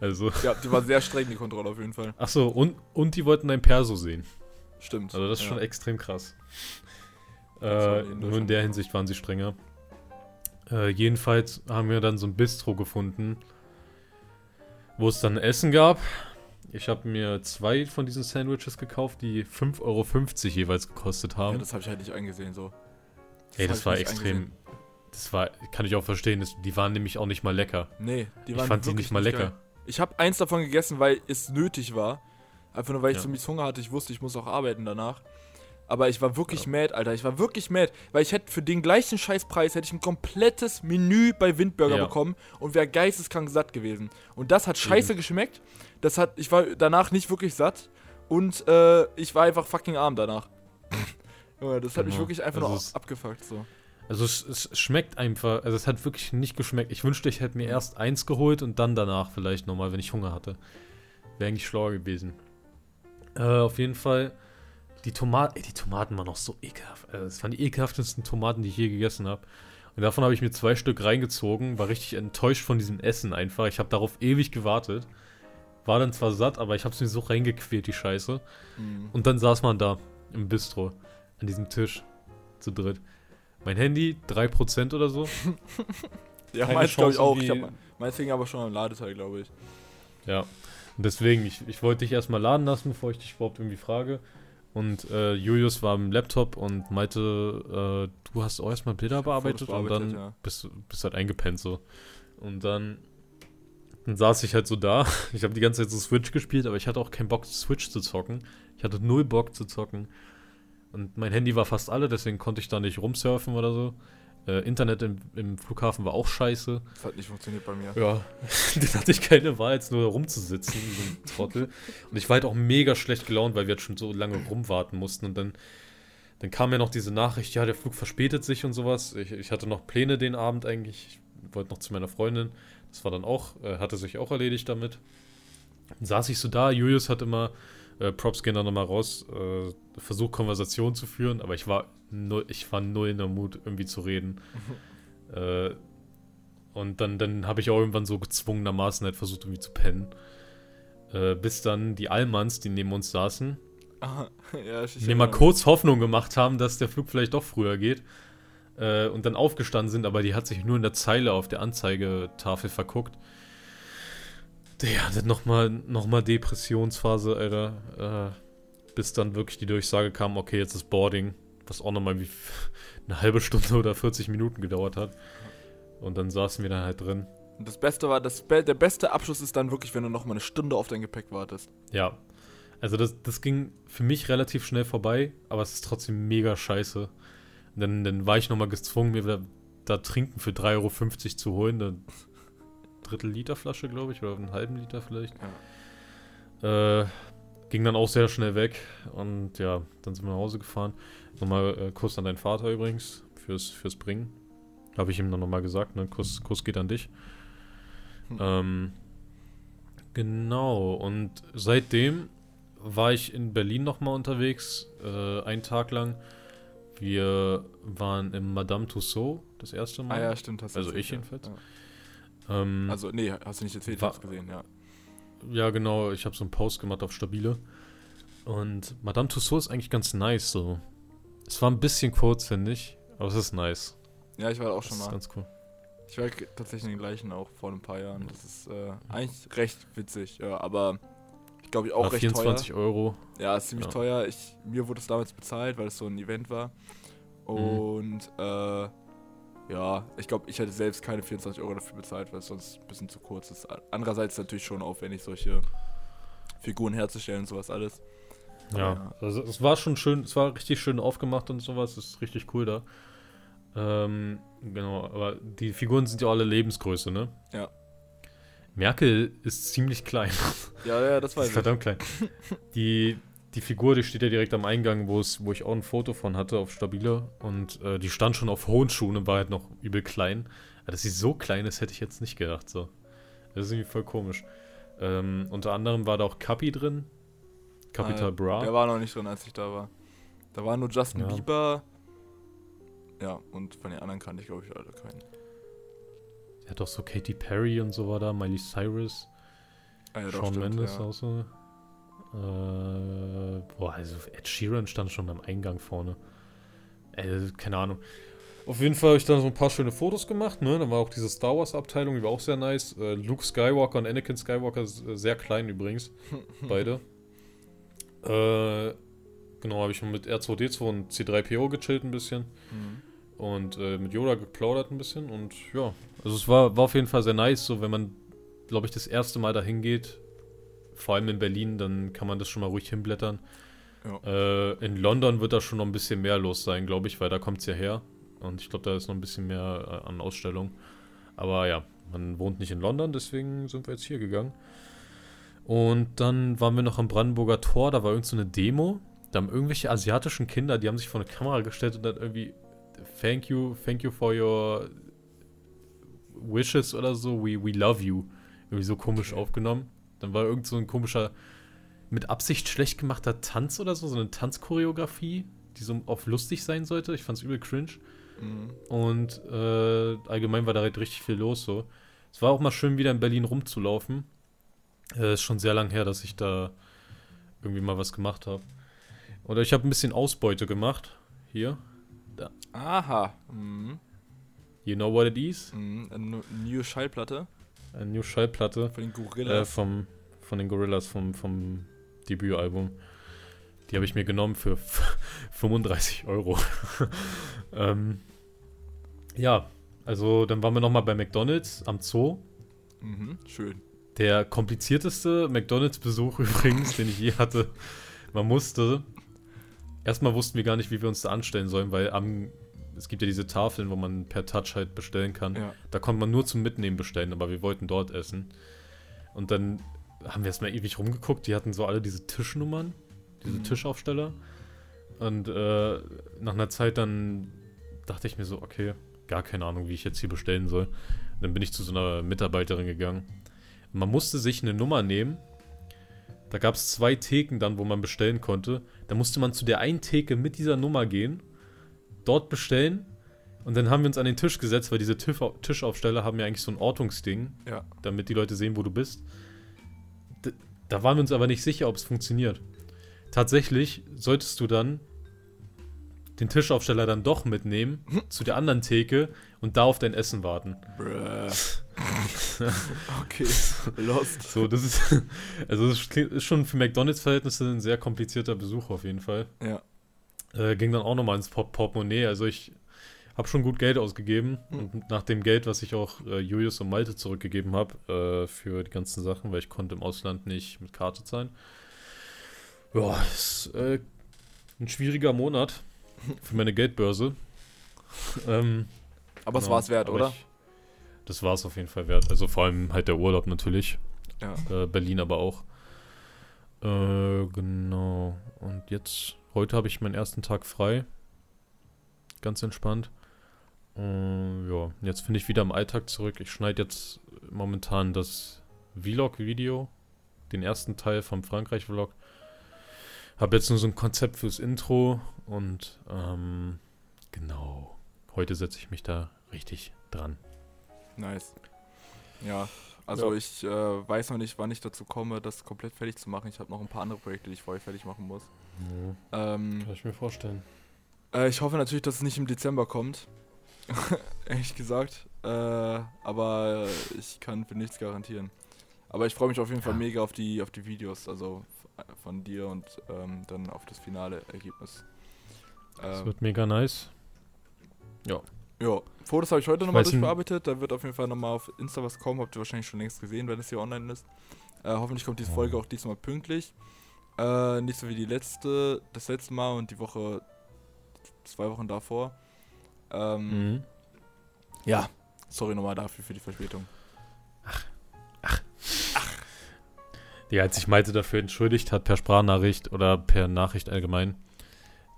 Also, Ja, die war sehr streng, die Kontrolle auf jeden Fall. ach so, und, und die wollten dein Perso sehen. Stimmt. Also das ist ja. schon extrem krass. Äh, nur in der. Hinsicht waren sie strenger. Äh, jedenfalls haben wir dann so ein Bistro gefunden, wo es dann Essen gab. Ich habe mir zwei von diesen Sandwiches gekauft, die 5,50 Euro jeweils gekostet haben. Ja, das habe ich halt nicht eingesehen so. Ey, hab das ich war extrem. eingesehen. Das war, kann ich auch verstehen, das, die waren nämlich auch nicht mal lecker. Nee, die Ich waren fand die wirklich nicht mal lecker. geil. Ich habe eins davon gegessen, weil es nötig war. Einfach nur, weil ich Ja. so mies Hunger hatte. Ich wusste, ich muss auch arbeiten danach. Aber ich war wirklich Ja. mad, Alter. Ich war wirklich mad. Weil ich hätte für den gleichen Scheißpreis hätte ich ein komplettes Menü bei Windburger Ja. bekommen und wäre geisteskrank satt gewesen. Und das hat scheiße geschmeckt. Das hat, ich war danach nicht wirklich satt. Und äh, ich war einfach fucking arm danach. Junge, das hat mich Genau. wirklich einfach Also nur abgefuckt. So. Also es, es schmeckt einfach, also es hat wirklich nicht geschmeckt. Ich wünschte, ich hätte mir erst eins geholt und dann danach vielleicht nochmal, wenn ich Hunger hatte. Wäre eigentlich schlauer gewesen. Äh, auf jeden Fall, die Tomaten, ey, die Tomaten waren noch so ekelhaft. Also das waren die ekelhaftesten Tomaten, die ich je gegessen habe. Und davon habe ich mir zwei Stück reingezogen, war richtig enttäuscht von diesem Essen einfach. Ich habe darauf ewig gewartet. War dann zwar satt, aber ich habe es mir so reingequält, die Scheiße. Mhm. Und dann saß man da im Bistro, an diesem Tisch, zu dritt. Mein Handy, 3% oder so. Ja, Keine meins glaube ich auch. Ich hab, meins hing aber schon am Ladeteil, glaube ich. Ja. Und deswegen, ich, ich wollte dich erstmal laden lassen, bevor ich dich überhaupt irgendwie frage. Und äh, Julius war am Laptop und meinte, äh, du hast auch erstmal Bilder bearbeitet und dann ja. bist, bist halt eingepennt so. Und dann, dann saß ich halt so da. Ich habe die ganze Zeit so Switch gespielt, aber ich hatte auch keinen Bock, Switch zu zocken. Ich hatte null Bock zu zocken. Und mein Handy war fast alle, deswegen konnte ich da nicht rumsurfen oder so. Äh, Internet im, im Flughafen war auch scheiße. Das hat nicht funktioniert bei mir. Ja, dann hatte ich keine Wahl, als nur rumzusitzen, wie so ein Trottel. Und ich war halt auch mega schlecht gelaunt, weil wir jetzt schon so lange rumwarten mussten. Und dann, dann kam ja noch diese Nachricht, ja, der Flug verspätet sich und sowas. Ich, ich hatte noch Pläne den Abend eigentlich. Ich wollte noch zu meiner Freundin. Das war dann auch, äh, hatte sich auch erledigt damit. Dann saß ich so da, Julius hat immer, äh, Props gehen da nochmal raus, äh, versucht Konversation zu führen, aber ich war null, ich war null in der Mut, irgendwie zu reden. äh, und dann, dann habe ich auch irgendwann so gezwungenermaßen halt versucht, irgendwie zu pennen. Äh, bis dann die Allmanns, die neben uns saßen, Aha, ja, mir mal kurz Hoffnung gemacht haben, dass der Flug vielleicht doch früher geht. Äh, und dann aufgestanden sind, aber die hat sich nur in der Zeile auf der Anzeigetafel verguckt. Der hatte nochmal noch mal Depressionsphase, Alter. Äh, bis dann wirklich die Durchsage kam, okay, jetzt ist Boarding. Was auch nochmal wie eine halbe Stunde oder 40 Minuten gedauert hat. Und dann saßen wir da halt drin. Und das Beste war, das Be der beste Abschluss ist dann wirklich, wenn du noch mal eine Stunde auf dein Gepäck wartest. Ja. Also das, das ging für mich relativ schnell vorbei, aber es ist trotzdem mega scheiße. Dann, dann war ich nochmal gezwungen, mir da, da Trinken für 3,50 Euro zu holen. Eine Drittel Liter Flasche, glaube ich, oder einen halben Liter vielleicht. Äh, ging dann auch sehr schnell weg. Und ja, dann sind wir nach Hause gefahren. Nochmal äh, Kuss an deinen Vater übrigens fürs, fürs Bringen. Habe ich ihm dann nochmal gesagt, ne? Kuss, Kuss geht an dich. Hm. Ähm, genau, und seitdem war ich in Berlin nochmal unterwegs, äh, einen Tag lang. Wir waren im Madame Tussauds das erste Mal. Ah ja, stimmt. Hast Also ich ja. jedenfalls. Ja. Ähm, Also, nee, hast du nicht erzählt, ich hab's gesehen, ja. Ja, genau. Ich habe so einen Post gemacht auf Stabile. Und Madame Tussauds ist eigentlich ganz nice so. Es war ein bisschen kurz, finde ich. Aber es ist nice. Ja, ich war auch Das schon ist mal. ganz cool. Ich war tatsächlich den gleichen auch vor ein paar Jahren. Das ist äh, eigentlich recht witzig, ja, aber ich glaube ich auch War recht 24 teuer. Euro. Ja, ist ziemlich Ja. teuer. Ich, mir wurde es damals bezahlt, weil es so ein Event war. Und äh, ja, ich glaube, ich hätte selbst keine 24 Euro dafür bezahlt, weil es sonst ein bisschen zu kurz ist. Andererseits natürlich schon aufwendig, solche Figuren herzustellen und sowas alles. Ja. Ja. Also es war schon schön, es war richtig schön aufgemacht und sowas. Es ist richtig cool da. Ähm, genau, aber die Figuren sind ja alle Lebensgröße, ne? Ja. Merkel ist ziemlich klein. Ja, ja, das weiß ist ich. verdammt klein. Die, die Figur, die steht ja direkt am Eingang, wo es, wo ich auch ein Foto von hatte auf Stabile. Und äh, die stand schon auf hohen Schuhen und war halt noch übel klein. Aber dass sie so klein ist, hätte ich jetzt nicht gedacht. So. Das ist irgendwie voll komisch. Ähm, unter anderem war da auch Kapi drin. Capital Bra. Der war noch nicht drin, als ich da war. Da war nur Justin Ja. Bieber. Ja, und von den anderen kannte ich, glaube ich, alle keinen. Er hat auch so Katy Perry und so war da, Miley Cyrus, Ah, ja, doch, Shawn stimmt, Mendes ja. auch so. Äh, boah, also Ed Sheeran stand schon am Eingang vorne. Äh, keine Ahnung. Auf jeden Fall habe ich dann so ein paar schöne Fotos gemacht, ne? Dann war auch diese Star Wars Abteilung, die war auch sehr nice. Äh, Luke Skywalker und Anakin Skywalker, äh, sehr klein übrigens, beide. Äh, genau, habe ich mit R2D2 und C3PO gechillt ein bisschen. Mhm. und äh, mit Yoda geplaudert ein bisschen und ja, also es war, war auf jeden Fall sehr nice, so wenn man, glaube ich, das erste Mal dahin geht, vor allem in Berlin, dann kann man das schon mal ruhig hinblättern. Äh, in London wird da schon noch ein bisschen mehr los sein, glaube ich, weil da kommt es ja her und ich glaube, da ist noch ein bisschen mehr äh, an Ausstellungen. Aber ja, man wohnt nicht in London, deswegen sind wir jetzt hier gegangen. Und dann waren wir noch am Brandenburger Tor, da war irgend so eine Demo. Da haben irgendwelche asiatischen Kinder, die haben sich vor eine Kamera gestellt und dann irgendwie Thank you, thank you for your wishes oder so, we, we love you. Irgendwie so komisch Okay. aufgenommen. Dann war irgend so ein komischer, mit Absicht schlecht gemachter Tanz oder so, so eine Tanzchoreografie, die so auf lustig sein sollte. Ich fand's übel cringe. Mhm. Und äh, allgemein war da halt richtig viel los so. Es war auch mal schön, wieder in Berlin rumzulaufen. Äh, ist schon sehr lang her, dass ich da irgendwie mal was gemacht habe. Oder ich habe ein bisschen Ausbeute gemacht. Hier. Aha. Mhm. You know what it is? Mhm. Eine New Schallplatte Eine New Schallplatte von den äh, Gorillas. vom, von den Gorillas vom, vom Debütalbum. Die habe ich mir genommen für 35 Euro. ähm, ja, also dann waren wir nochmal bei McDonalds am Zoo. mhm. Schön. Der komplizierteste McDonalds-Besuch übrigens, den ich je hatte. Man musste. Erstmal wussten wir gar nicht, wie wir uns da anstellen sollen, weil am. Es gibt ja diese Tafeln, wo man per Touch halt bestellen kann. Ja. Da konnte man nur zum Mitnehmen bestellen, aber wir wollten dort essen. Und dann haben wir erstmal ewig rumgeguckt. Die hatten so alle diese Tischnummern, diese Mhm. Tischaufsteller. Und äh, nach einer Zeit dann dachte ich mir so, okay, gar keine Ahnung, wie ich jetzt hier bestellen soll. Und dann bin ich zu so einer Mitarbeiterin gegangen. Man musste sich eine Nummer nehmen. Da gab es zwei Theken dann, wo man bestellen konnte. Da musste man zu der einen Theke mit dieser Nummer gehen, dort bestellen. Und dann haben wir uns an den Tisch gesetzt, weil diese Tisch Tischaufsteller haben ja eigentlich so ein Ortungsding, Ja. damit die Leute sehen, wo du bist. D da waren wir uns aber nicht sicher, ob es funktioniert. Tatsächlich solltest du dann den Tischaufsteller dann doch mitnehmen zu der anderen Theke und da auf dein Essen warten. Bruh. okay. Lost. So, das ist, also das ist schon für McDonalds-Verhältnisse ein sehr komplizierter Besuch auf jeden Fall. Ja. Äh, ging dann auch nochmal ins Port Portemonnaie. Also ich habe schon gut Geld ausgegeben. Hm. Und nach dem Geld, was ich auch äh, Julius und Malte zurückgegeben habe, äh, für die ganzen Sachen, weil ich konnte im Ausland nicht mit Karte zahlen. Ja, ist äh, ein schwieriger Monat für meine Geldbörse. ähm, Aber es genau, war es wert, oder? Ich, das war es auf jeden Fall wert. Also vor allem halt der Urlaub natürlich. Ja. Äh, Berlin aber auch. Äh, genau. Und jetzt, heute habe ich meinen ersten Tag frei. Ganz entspannt. Äh, ja, jetzt finde ich wieder im Alltag zurück. Ich schneide jetzt momentan das Vlog-Video. Den ersten Teil vom Frankreich-Vlog. Habe jetzt nur so ein Konzept fürs Intro. Und ähm, genau. Heute setze ich mich da richtig dran. Nice. Ja. Also Ja. ich äh, weiß noch nicht, wann ich dazu komme, das komplett fertig zu machen. Ich habe noch ein paar andere Projekte, die ich vorher fertig machen muss. Ähm, kann ich mir vorstellen. Äh, ich hoffe natürlich, dass es nicht im Dezember kommt. Ehrlich gesagt. Äh, aber ich kann für nichts garantieren. Aber ich freue mich auf jeden Fall mega auf die, auf die Videos, also von dir und ähm, dann auf das finale Ergebnis. Das Ähm, wird mega nice. ja, Fotos habe ich heute Ich nochmal durchbearbeitet. Da wird auf jeden Fall nochmal auf Insta was kommen. Habt ihr wahrscheinlich schon längst gesehen, wenn es hier online ist. Äh, hoffentlich kommt diese Folge auch diesmal pünktlich. Äh, nicht so wie die letzte, das letzte Mal und die Woche, zwei Wochen davor. Ähm, Mhm. Ja, sorry nochmal dafür für die Verspätung. Die, als sich Malte dafür entschuldigt hat, per Sprachnachricht oder per Nachricht allgemein,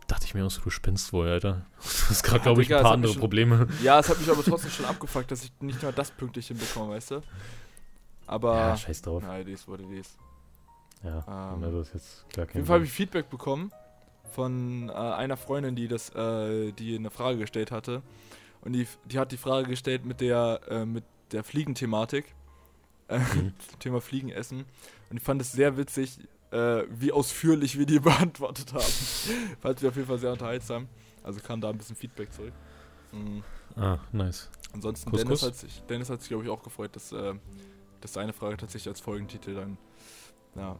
dachte ich mir auch so, du spinnst wohl, Alter. Hast gerade, Ja, glaube ich, ein paar andere schon- Probleme. Ja, es hat mich aber trotzdem schon abgefuckt, dass ich nicht mal das pünktlich hinbekomme, weißt du? Aber. Ja, scheiß drauf. Nein, dies wurde dies. Ja, Ähm, also ist jetzt Auf kein jeden Fall habe ich Feedback bekommen von äh, einer Freundin, die das, äh, die eine Frage gestellt hatte. Und die, die hat die Frage gestellt mit der, äh, mit der Fliegenthematik. Äh, Mhm. Thema Fliegen essen. Und ich fand es sehr witzig, äh, wie ausführlich wir die beantwortet haben. Fand ich auf jeden Fall sehr unterhaltsam. Also kam da ein bisschen Feedback zurück. Mhm. Ah, nice. Ansonsten, Kuss, Dennis, Kuss. Hat sich, Dennis hat sich, glaube ich, auch gefreut, dass, äh, dass seine Frage tatsächlich als Folgentitel dann ja,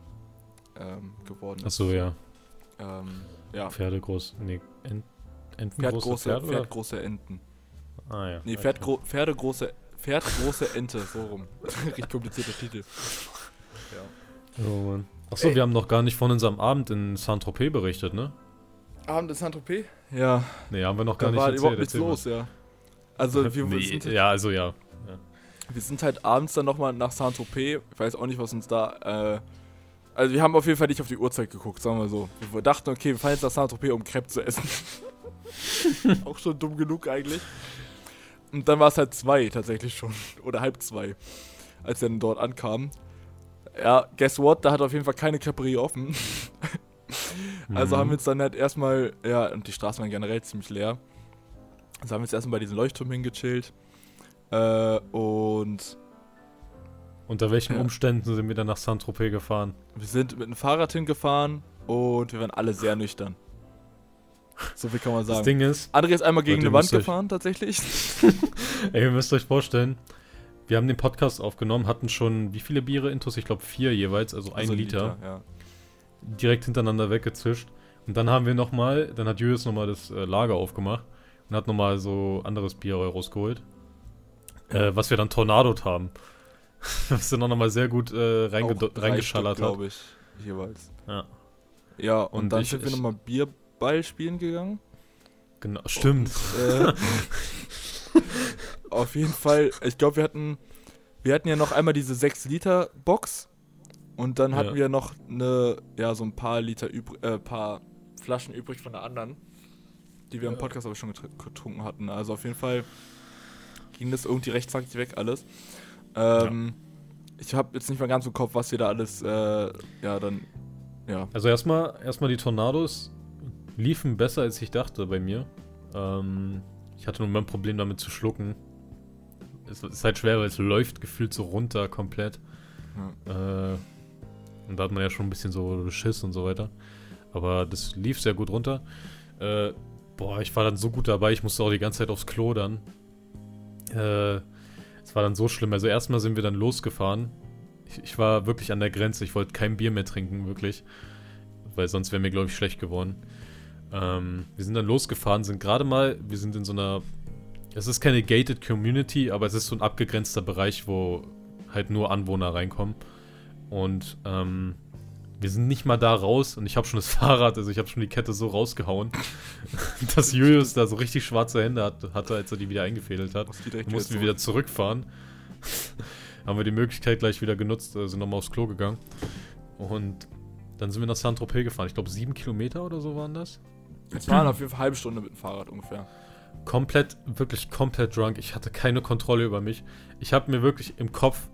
ähm, geworden ist. Achso, ja. Ähm, ja, Pferde groß. Nee, Ent, Enten Pferd große große, Pferde, Pferd große Enten. Ah, ja. Nee. Pferd gro Pferde große, Pferd große Ente, so rum. Richtig komplizierter Titel. Ja. Oh, Mann. Achso, Ey. wir haben noch gar nicht von unserem Abend in Saint-Tropez berichtet, ne? Abend in Saint-Tropez? Ja, Nee, haben wir noch gar da nicht war erzählt. überhaupt nichts los, ja. Also wir, nee, sind, ja, also ja. wir sind halt abends dann nochmal nach Saint-Tropez. Ich weiß auch nicht, was uns da... Äh, also wir haben auf jeden Fall nicht auf die Uhrzeit geguckt, sagen wir so. Wir dachten, okay, wir fahren jetzt nach Saint-Tropez, um Crepe zu essen. auch schon dumm genug eigentlich. Und dann war es halt zwei tatsächlich schon. Oder halb zwei. Als wir dann dort ankamen. Ja, guess what? Da hat auf jeden Fall keine Creperie offen. Also Mhm. haben wir uns dann halt erstmal, ja, und die Straßen waren generell ziemlich leer. Also haben wir uns erstmal bei diesem Leuchtturm hingechillt. Äh, und Unter welchen Ja. Umständen sind wir dann nach Saint-Tropez gefahren? wir sind mit dem Fahrrad hingefahren und wir waren alle sehr nüchtern. So viel kann man Das sagen. Ding ist, André ist einmal gegen eine Wand gefahren, tatsächlich. ey, ihr müsst euch vorstellen, wir haben den Podcast aufgenommen, hatten schon wie viele Biere intus? Ich glaube vier jeweils, also ein Also Liter, ja. Direkt hintereinander weggezischt. Und dann haben wir nochmal, dann hat Julius nochmal das äh, Lager aufgemacht und hat nochmal so anderes Bier rausgeholt. Äh, was wir dann tornadot haben. was dann auch nochmal sehr gut äh, reinge reingeschallert Stück, hat. glaube ich, jeweils. Ja, Ja, und, Und dann ich- sind wir nochmal Bierball spielen gegangen. genau. Stimmt. Äh, auf jeden Fall, ich glaube, wir hatten, wir hatten ja noch einmal diese 6 Liter Box und dann hatten Ja. wir noch eine, ja, so ein paar Liter übrig, äh, paar Flaschen übrig von der anderen, die wir im Ja. Podcast aber schon getr- getrunken hatten. Also auf jeden Fall ging das irgendwie recht zackig weg alles. Ähm, Ich habe jetzt nicht mal ganz im Kopf, was wir da alles, äh, ja, dann, ja. Also erstmal, erstmal die Tornados liefen besser als ich dachte bei mir. Ähm, ich hatte nur mein Problem damit zu schlucken. Es ist halt schwer, weil es läuft gefühlt so runter komplett. Äh, und da hat man ja schon ein bisschen so Schiss und so weiter. Aber das lief sehr gut runter. Äh, boah, ich war dann so gut dabei, ich musste auch die ganze Zeit aufs Klo dann. Äh, es war dann so schlimm. Also erstmal sind wir dann losgefahren. Ich, ich war wirklich an der Grenze. Ich wollte kein Bier mehr trinken, wirklich. Weil sonst wäre mir, glaube ich, schlecht geworden. Ähm, wir sind dann losgefahren, sind gerade mal, wir sind in so einer, es ist keine gated Community, aber es ist so ein abgegrenzter Bereich, wo halt nur Anwohner reinkommen. Und ähm, wir sind nicht mal da raus und ich habe schon das Fahrrad, also ich habe schon die Kette so rausgehauen, dass Julius da so richtig schwarze Hände hat, hatte, als er die wieder eingefädelt hat. Dann mussten wir wieder zurückfahren. Haben wir die Möglichkeit gleich wieder genutzt, sind nochmal aufs Klo gegangen. Und dann sind wir nach Saint-Tropez gefahren. Ich glaube, sieben Kilometer oder so waren das. Es waren auf jeden Fall eine halbe Stunde mit dem Fahrrad ungefähr. Komplett, wirklich komplett drunk. Ich hatte keine Kontrolle über mich. Ich habe mir wirklich im Kopf,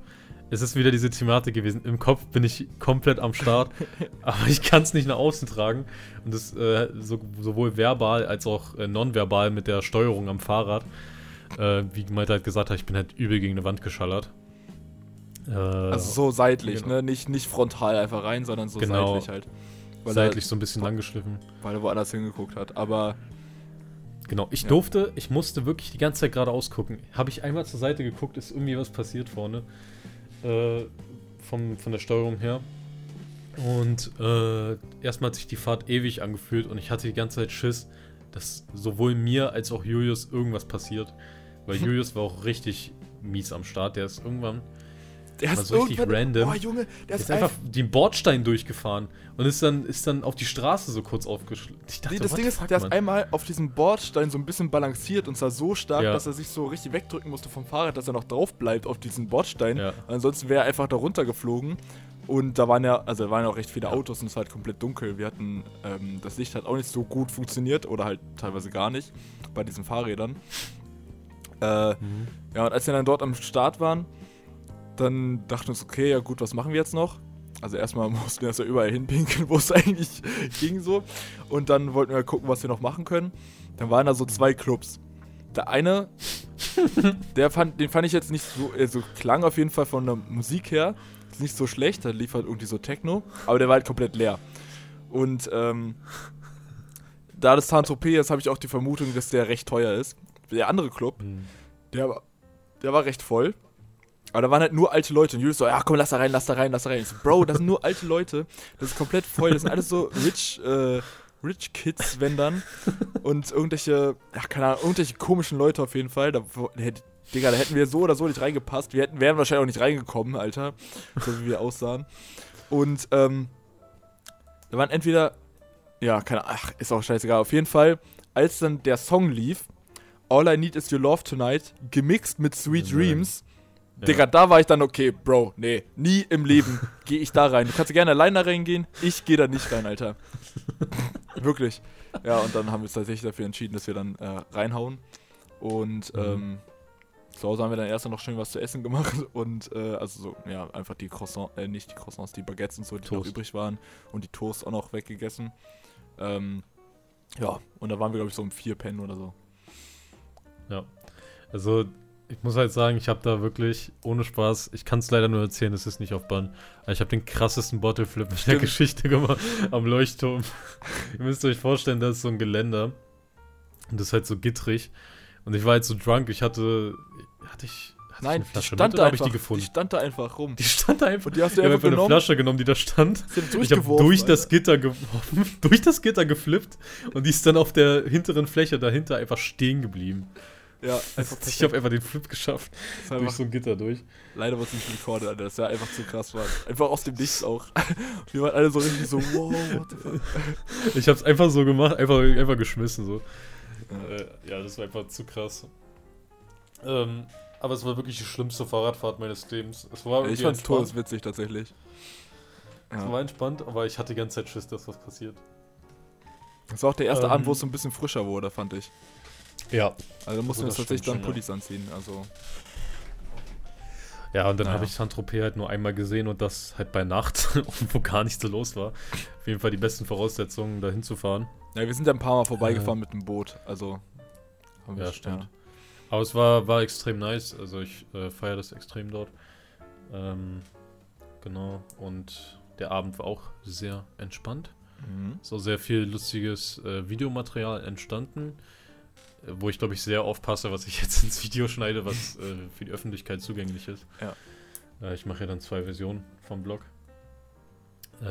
es ist wieder diese Thematik gewesen, im Kopf bin ich komplett am Start, aber ich kann es nicht nach außen tragen. Und das äh, so, sowohl verbal als auch äh, nonverbal mit der Steuerung am Fahrrad. Äh, wie Malte halt gesagt hat, ich bin halt übel gegen eine Wand geschallert. Äh, Also so seitlich, genau. ne? Nicht, nicht frontal einfach rein, sondern so Genau. seitlich halt. Weil seitlich er, so ein bisschen langgeschliffen. weil er woanders hingeguckt hat. Aber Genau, ich Ja. durfte, ich musste wirklich die ganze Zeit geradeaus gucken. Habe ich einmal zur Seite geguckt, ist irgendwie was passiert vorne. Äh, vom, von der Steuerung her. Und äh, erstmal hat sich die Fahrt ewig angefühlt und ich hatte die ganze Zeit Schiss, dass sowohl mir als auch Julius irgendwas passiert. Weil Julius war auch richtig mies am Start. Der ist irgendwann der ist so richtig random. Oh Junge, der ist, ist einfach den Bordstein durchgefahren und ist dann, ist dann auf die Straße so kurz aufgeschlagen. Ich dachte, Nee, das Ding ist, fuck, der ist Mann? einmal auf diesem Bordstein so ein bisschen balanciert und zwar so stark, Ja. dass er sich so richtig wegdrücken musste vom Fahrrad, dass er noch drauf bleibt auf diesem Bordstein. Ja. Ansonsten wäre er einfach da runtergeflogen. Und da waren ja, also da waren ja auch recht viele Autos und es war halt komplett dunkel. Wir hatten, ähm, das Licht hat auch nicht so gut funktioniert oder halt teilweise gar nicht bei diesen Fahrrädern. Äh, Mhm. ja, und als wir dann dort am Start waren, dann dachten wir uns, okay, ja gut, was machen wir jetzt noch? Also erstmal mussten wir das ja überall hinpinkeln, wo es eigentlich ging so. Und dann wollten wir gucken, was wir noch machen können. Dann waren da so zwei Clubs. Der eine, der fand, den fand ich jetzt nicht so, also klang auf jeden Fall von der Musik her ist nicht so schlecht, da lief halt irgendwie so Techno, aber der war halt komplett leer. Und ähm, da das Saint-Tropez ist, habe ich auch die Vermutung, dass der recht teuer ist. Der andere Club, Mhm. der, der war recht voll. Aber da waren halt nur alte Leute. Und Julius so, ja komm, lass da rein, lass da rein, lass da rein. Ich so, Bro, das sind nur alte Leute. Das ist komplett voll. Das sind alles so rich, äh, rich Kids, wenn dann. Und irgendwelche, ja, keine Ahnung, irgendwelche komischen Leute auf jeden Fall. Da, Digga, da hätten wir so oder so nicht reingepasst. Wir hätten, wären wahrscheinlich auch nicht reingekommen, Alter. So wie wir aussahen. Und, ähm, da waren entweder, ja, keine Ahnung, ach, ist auch scheißegal. Auf jeden Fall, als dann der Song lief, All I Need Is Your Love Tonight, gemixt mit Sweet. Dreams, Ja. Digga, da war ich dann, okay, Bro, nee, nie im Leben gehe ich da rein. Du kannst gerne alleine da reingehen, ich gehe da nicht rein, Alter. Wirklich. Ja, und dann haben wir uns tatsächlich dafür entschieden, dass wir dann äh, reinhauen. Und Mhm. ähm, zu Hause haben wir dann erst noch schön was zu essen gemacht und äh, also so, ja, einfach die Croissants, äh, nicht die Croissants, die Baguettes und so, die noch Toast. übrig waren und die Toasts auch noch weggegessen. Ähm, ja, und da waren wir, glaube ich, so um vier Pennen oder so. Also, ich muss halt sagen, ich habe da wirklich, ohne Spaß, ich kann es leider nur erzählen, es ist nicht auf Bann, aber ich habe den krassesten Bottleflip in der. Geschichte gemacht am Leuchtturm. Ihr müsst euch vorstellen, das ist so ein Geländer und das ist halt so gittrig und ich war halt so drunk, ich hatte, hatte ich, hatte Nein, ich die eine Flasche stand mit da habe ich einfach, die gefunden? die stand da einfach rum. Die stand da einfach. Und die hast du Ich habe einfach einfach eine genommen, Flasche genommen, die da stand. Ich habe durch das Alter. Gitter geworfen, durch das Gitter geflippt und die ist dann auf der hinteren Fläche dahinter einfach stehen geblieben. Ja, einfach Ich habe einfach den Flip geschafft. War Durch so ein Gitter durch. leider wurde es nicht recorded, Alter. Das wäre einfach zu krass, war. Einfach aus dem Nichts auch. Wir waren alle so richtig so, wow, what the fuck. Ich habe es einfach so gemacht, einfach, einfach geschmissen so. Ja. Äh, ja, das war einfach zu krass. Ähm, aber es war wirklich die schlimmste Fahrradfahrt meines Lebens. Es war Ich fand's todeswitzig tatsächlich. Es Ja. war entspannt, aber ich hatte die ganze Zeit Schiss, dass was passiert. Das war auch der erste Ähm, Abend, wo es so ein bisschen frischer wurde, fand ich. Ja. Also mussten wir uns das tatsächlich dann schon, Pullis anziehen. Also, Ja, und dann Naja. habe ich Saint-Tropez halt nur einmal gesehen und das halt bei Nacht, wo gar nichts so los war. Auf jeden Fall die besten Voraussetzungen, da hinzufahren. ja, wir sind ja ein paar Mal vorbeigefahren mit dem Boot. Also, haben Ja, wir- stimmt. Aber es war, war extrem nice. Also ich äh, feiere das extrem dort. Ähm, genau. Und der Abend war auch sehr entspannt. Mhm. So sehr viel lustiges äh, Videomaterial entstanden, äh, wo ich glaube ich sehr aufpasse, was ich jetzt ins Video schneide, was äh, für die Öffentlichkeit zugänglich ist. Ja. Äh, ich mache ja dann zwei Versionen vom Blog. Äh,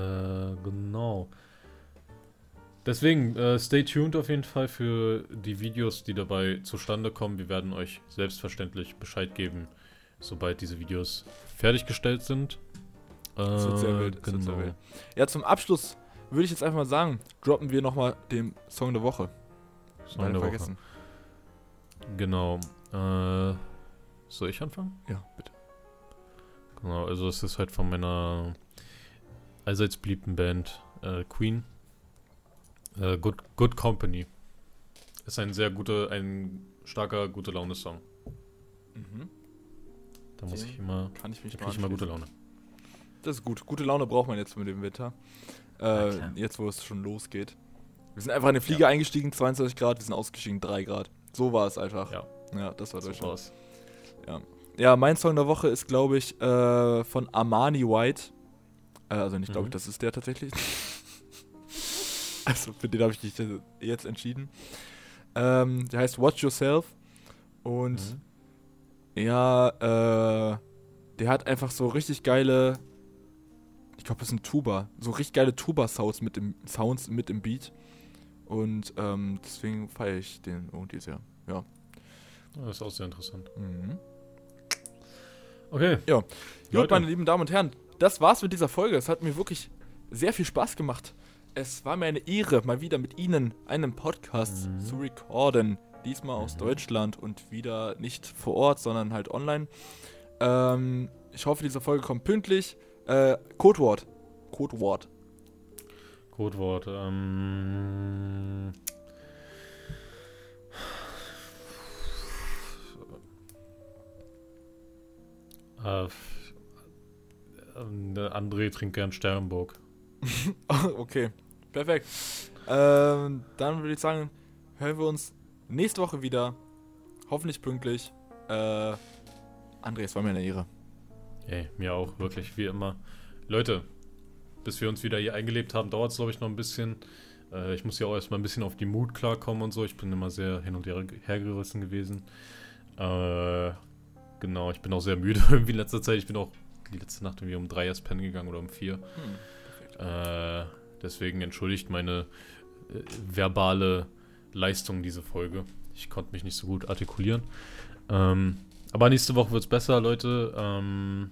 genau. Deswegen, äh, stay tuned auf jeden Fall für die Videos, die dabei zustande kommen. Wir werden euch selbstverständlich Bescheid geben, sobald diese Videos fertiggestellt sind. Das wird sehr Äh, wild, das wird sehr genau. wild. Ja, zum Abschluss würde ich jetzt einfach mal sagen, droppen wir nochmal den Song der Woche. Song der Woche. Genau. Äh, soll ich anfangen? Ja, bitte. Genau, also es ist halt von meiner allseits beliebten Band äh, Queen. Äh, Good, Good Company. Ist ein sehr guter, ein starker, gute Laune-Song. Mhm. Da muss Okay. ich immer, Kann ich mich da ich immer gute. Laune. Das ist gut. Gute Laune braucht man jetzt mit dem Wetter. Äh, jetzt, wo es schon losgeht. Wir sind einfach in den Flieger eingestiegen, 22 Grad, wir sind ausgestiegen, 3 Grad. So war es einfach. Ja. Ja, das war So Deutschland. war's. Ja, mein Song der Woche ist, glaube ich, äh, von Armani White. Äh, also nicht, glaube Mhm. ich, das ist der tatsächlich. also für den habe ich mich jetzt entschieden. Ähm, der heißt Watch Yourself. Und Mhm. ja, äh, der hat einfach so richtig geile. Ich glaube, das sind Tuba. So richtig geile Tuba-Sounds mit im Sounds mit im Beat. Und ähm, deswegen feiere ich den irgendwie sehr. Ja. Ja, Das ist auch sehr interessant. Mhm. Okay. Ja. Gut, Leute. meine lieben Damen und Herren, das war's mit dieser Folge. Es hat mir wirklich sehr viel Spaß gemacht. Es war mir eine Ehre, mal wieder mit Ihnen einen Podcast Mhm. zu recorden. Diesmal aus Mhm. Deutschland und wieder nicht vor Ort, sondern halt online. Ähm, ich hoffe, diese Folge kommt pünktlich. Äh, Codewort. Codewort. Codewort. Ähm. Äh, der André trinkt gern Sternburg. okay, perfekt. Ähm, dann würde ich sagen, hören wir uns nächste Woche wieder. Hoffentlich pünktlich. Äh, André, es war mir eine Ehre. Ey, mir auch, wirklich, wie immer. Leute, bis wir uns wieder hier eingelebt haben, dauert es, glaube ich, noch ein bisschen. Äh, ich muss ja auch erstmal ein bisschen auf die Mut klarkommen und so. Ich bin immer sehr hin und her hergerissen gewesen. Äh, genau, ich bin auch sehr müde irgendwie in letzter Zeit. Ich bin auch die letzte Nacht irgendwie um drei erst pennen gegangen oder um vier. Hm. Äh, deswegen entschuldigt meine äh, verbale Leistung diese Folge. Ich konnte mich nicht so gut artikulieren. Ähm, aber nächste Woche wird es besser, Leute. Ähm,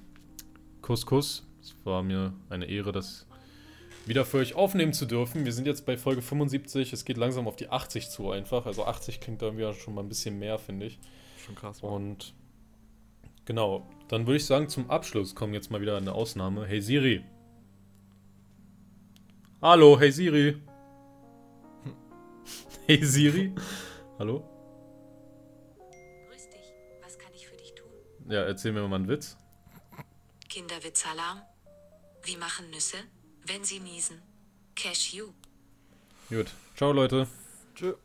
Kuss, Kuss. Es war mir eine Ehre, das wieder für euch aufnehmen zu dürfen. Wir sind jetzt bei Folge 75. Es geht langsam auf die 80 zu einfach. Also 80 klingt da irgendwie schon mal ein bisschen mehr, finde ich. Schon krass. Und genau, dann würde ich sagen, zum Abschluss kommt jetzt mal wieder eine Ausnahme. Hey Siri. Hallo, hey Siri. Hey Siri. Hallo? Grüß dich. Was kann ich für dich tun? Ja, erzähl mir mal einen Witz. Kinderwitzalarm? Wie machen Nüsse, wenn sie niesen? Cashew. Gut. Ciao, Leute. Tschö.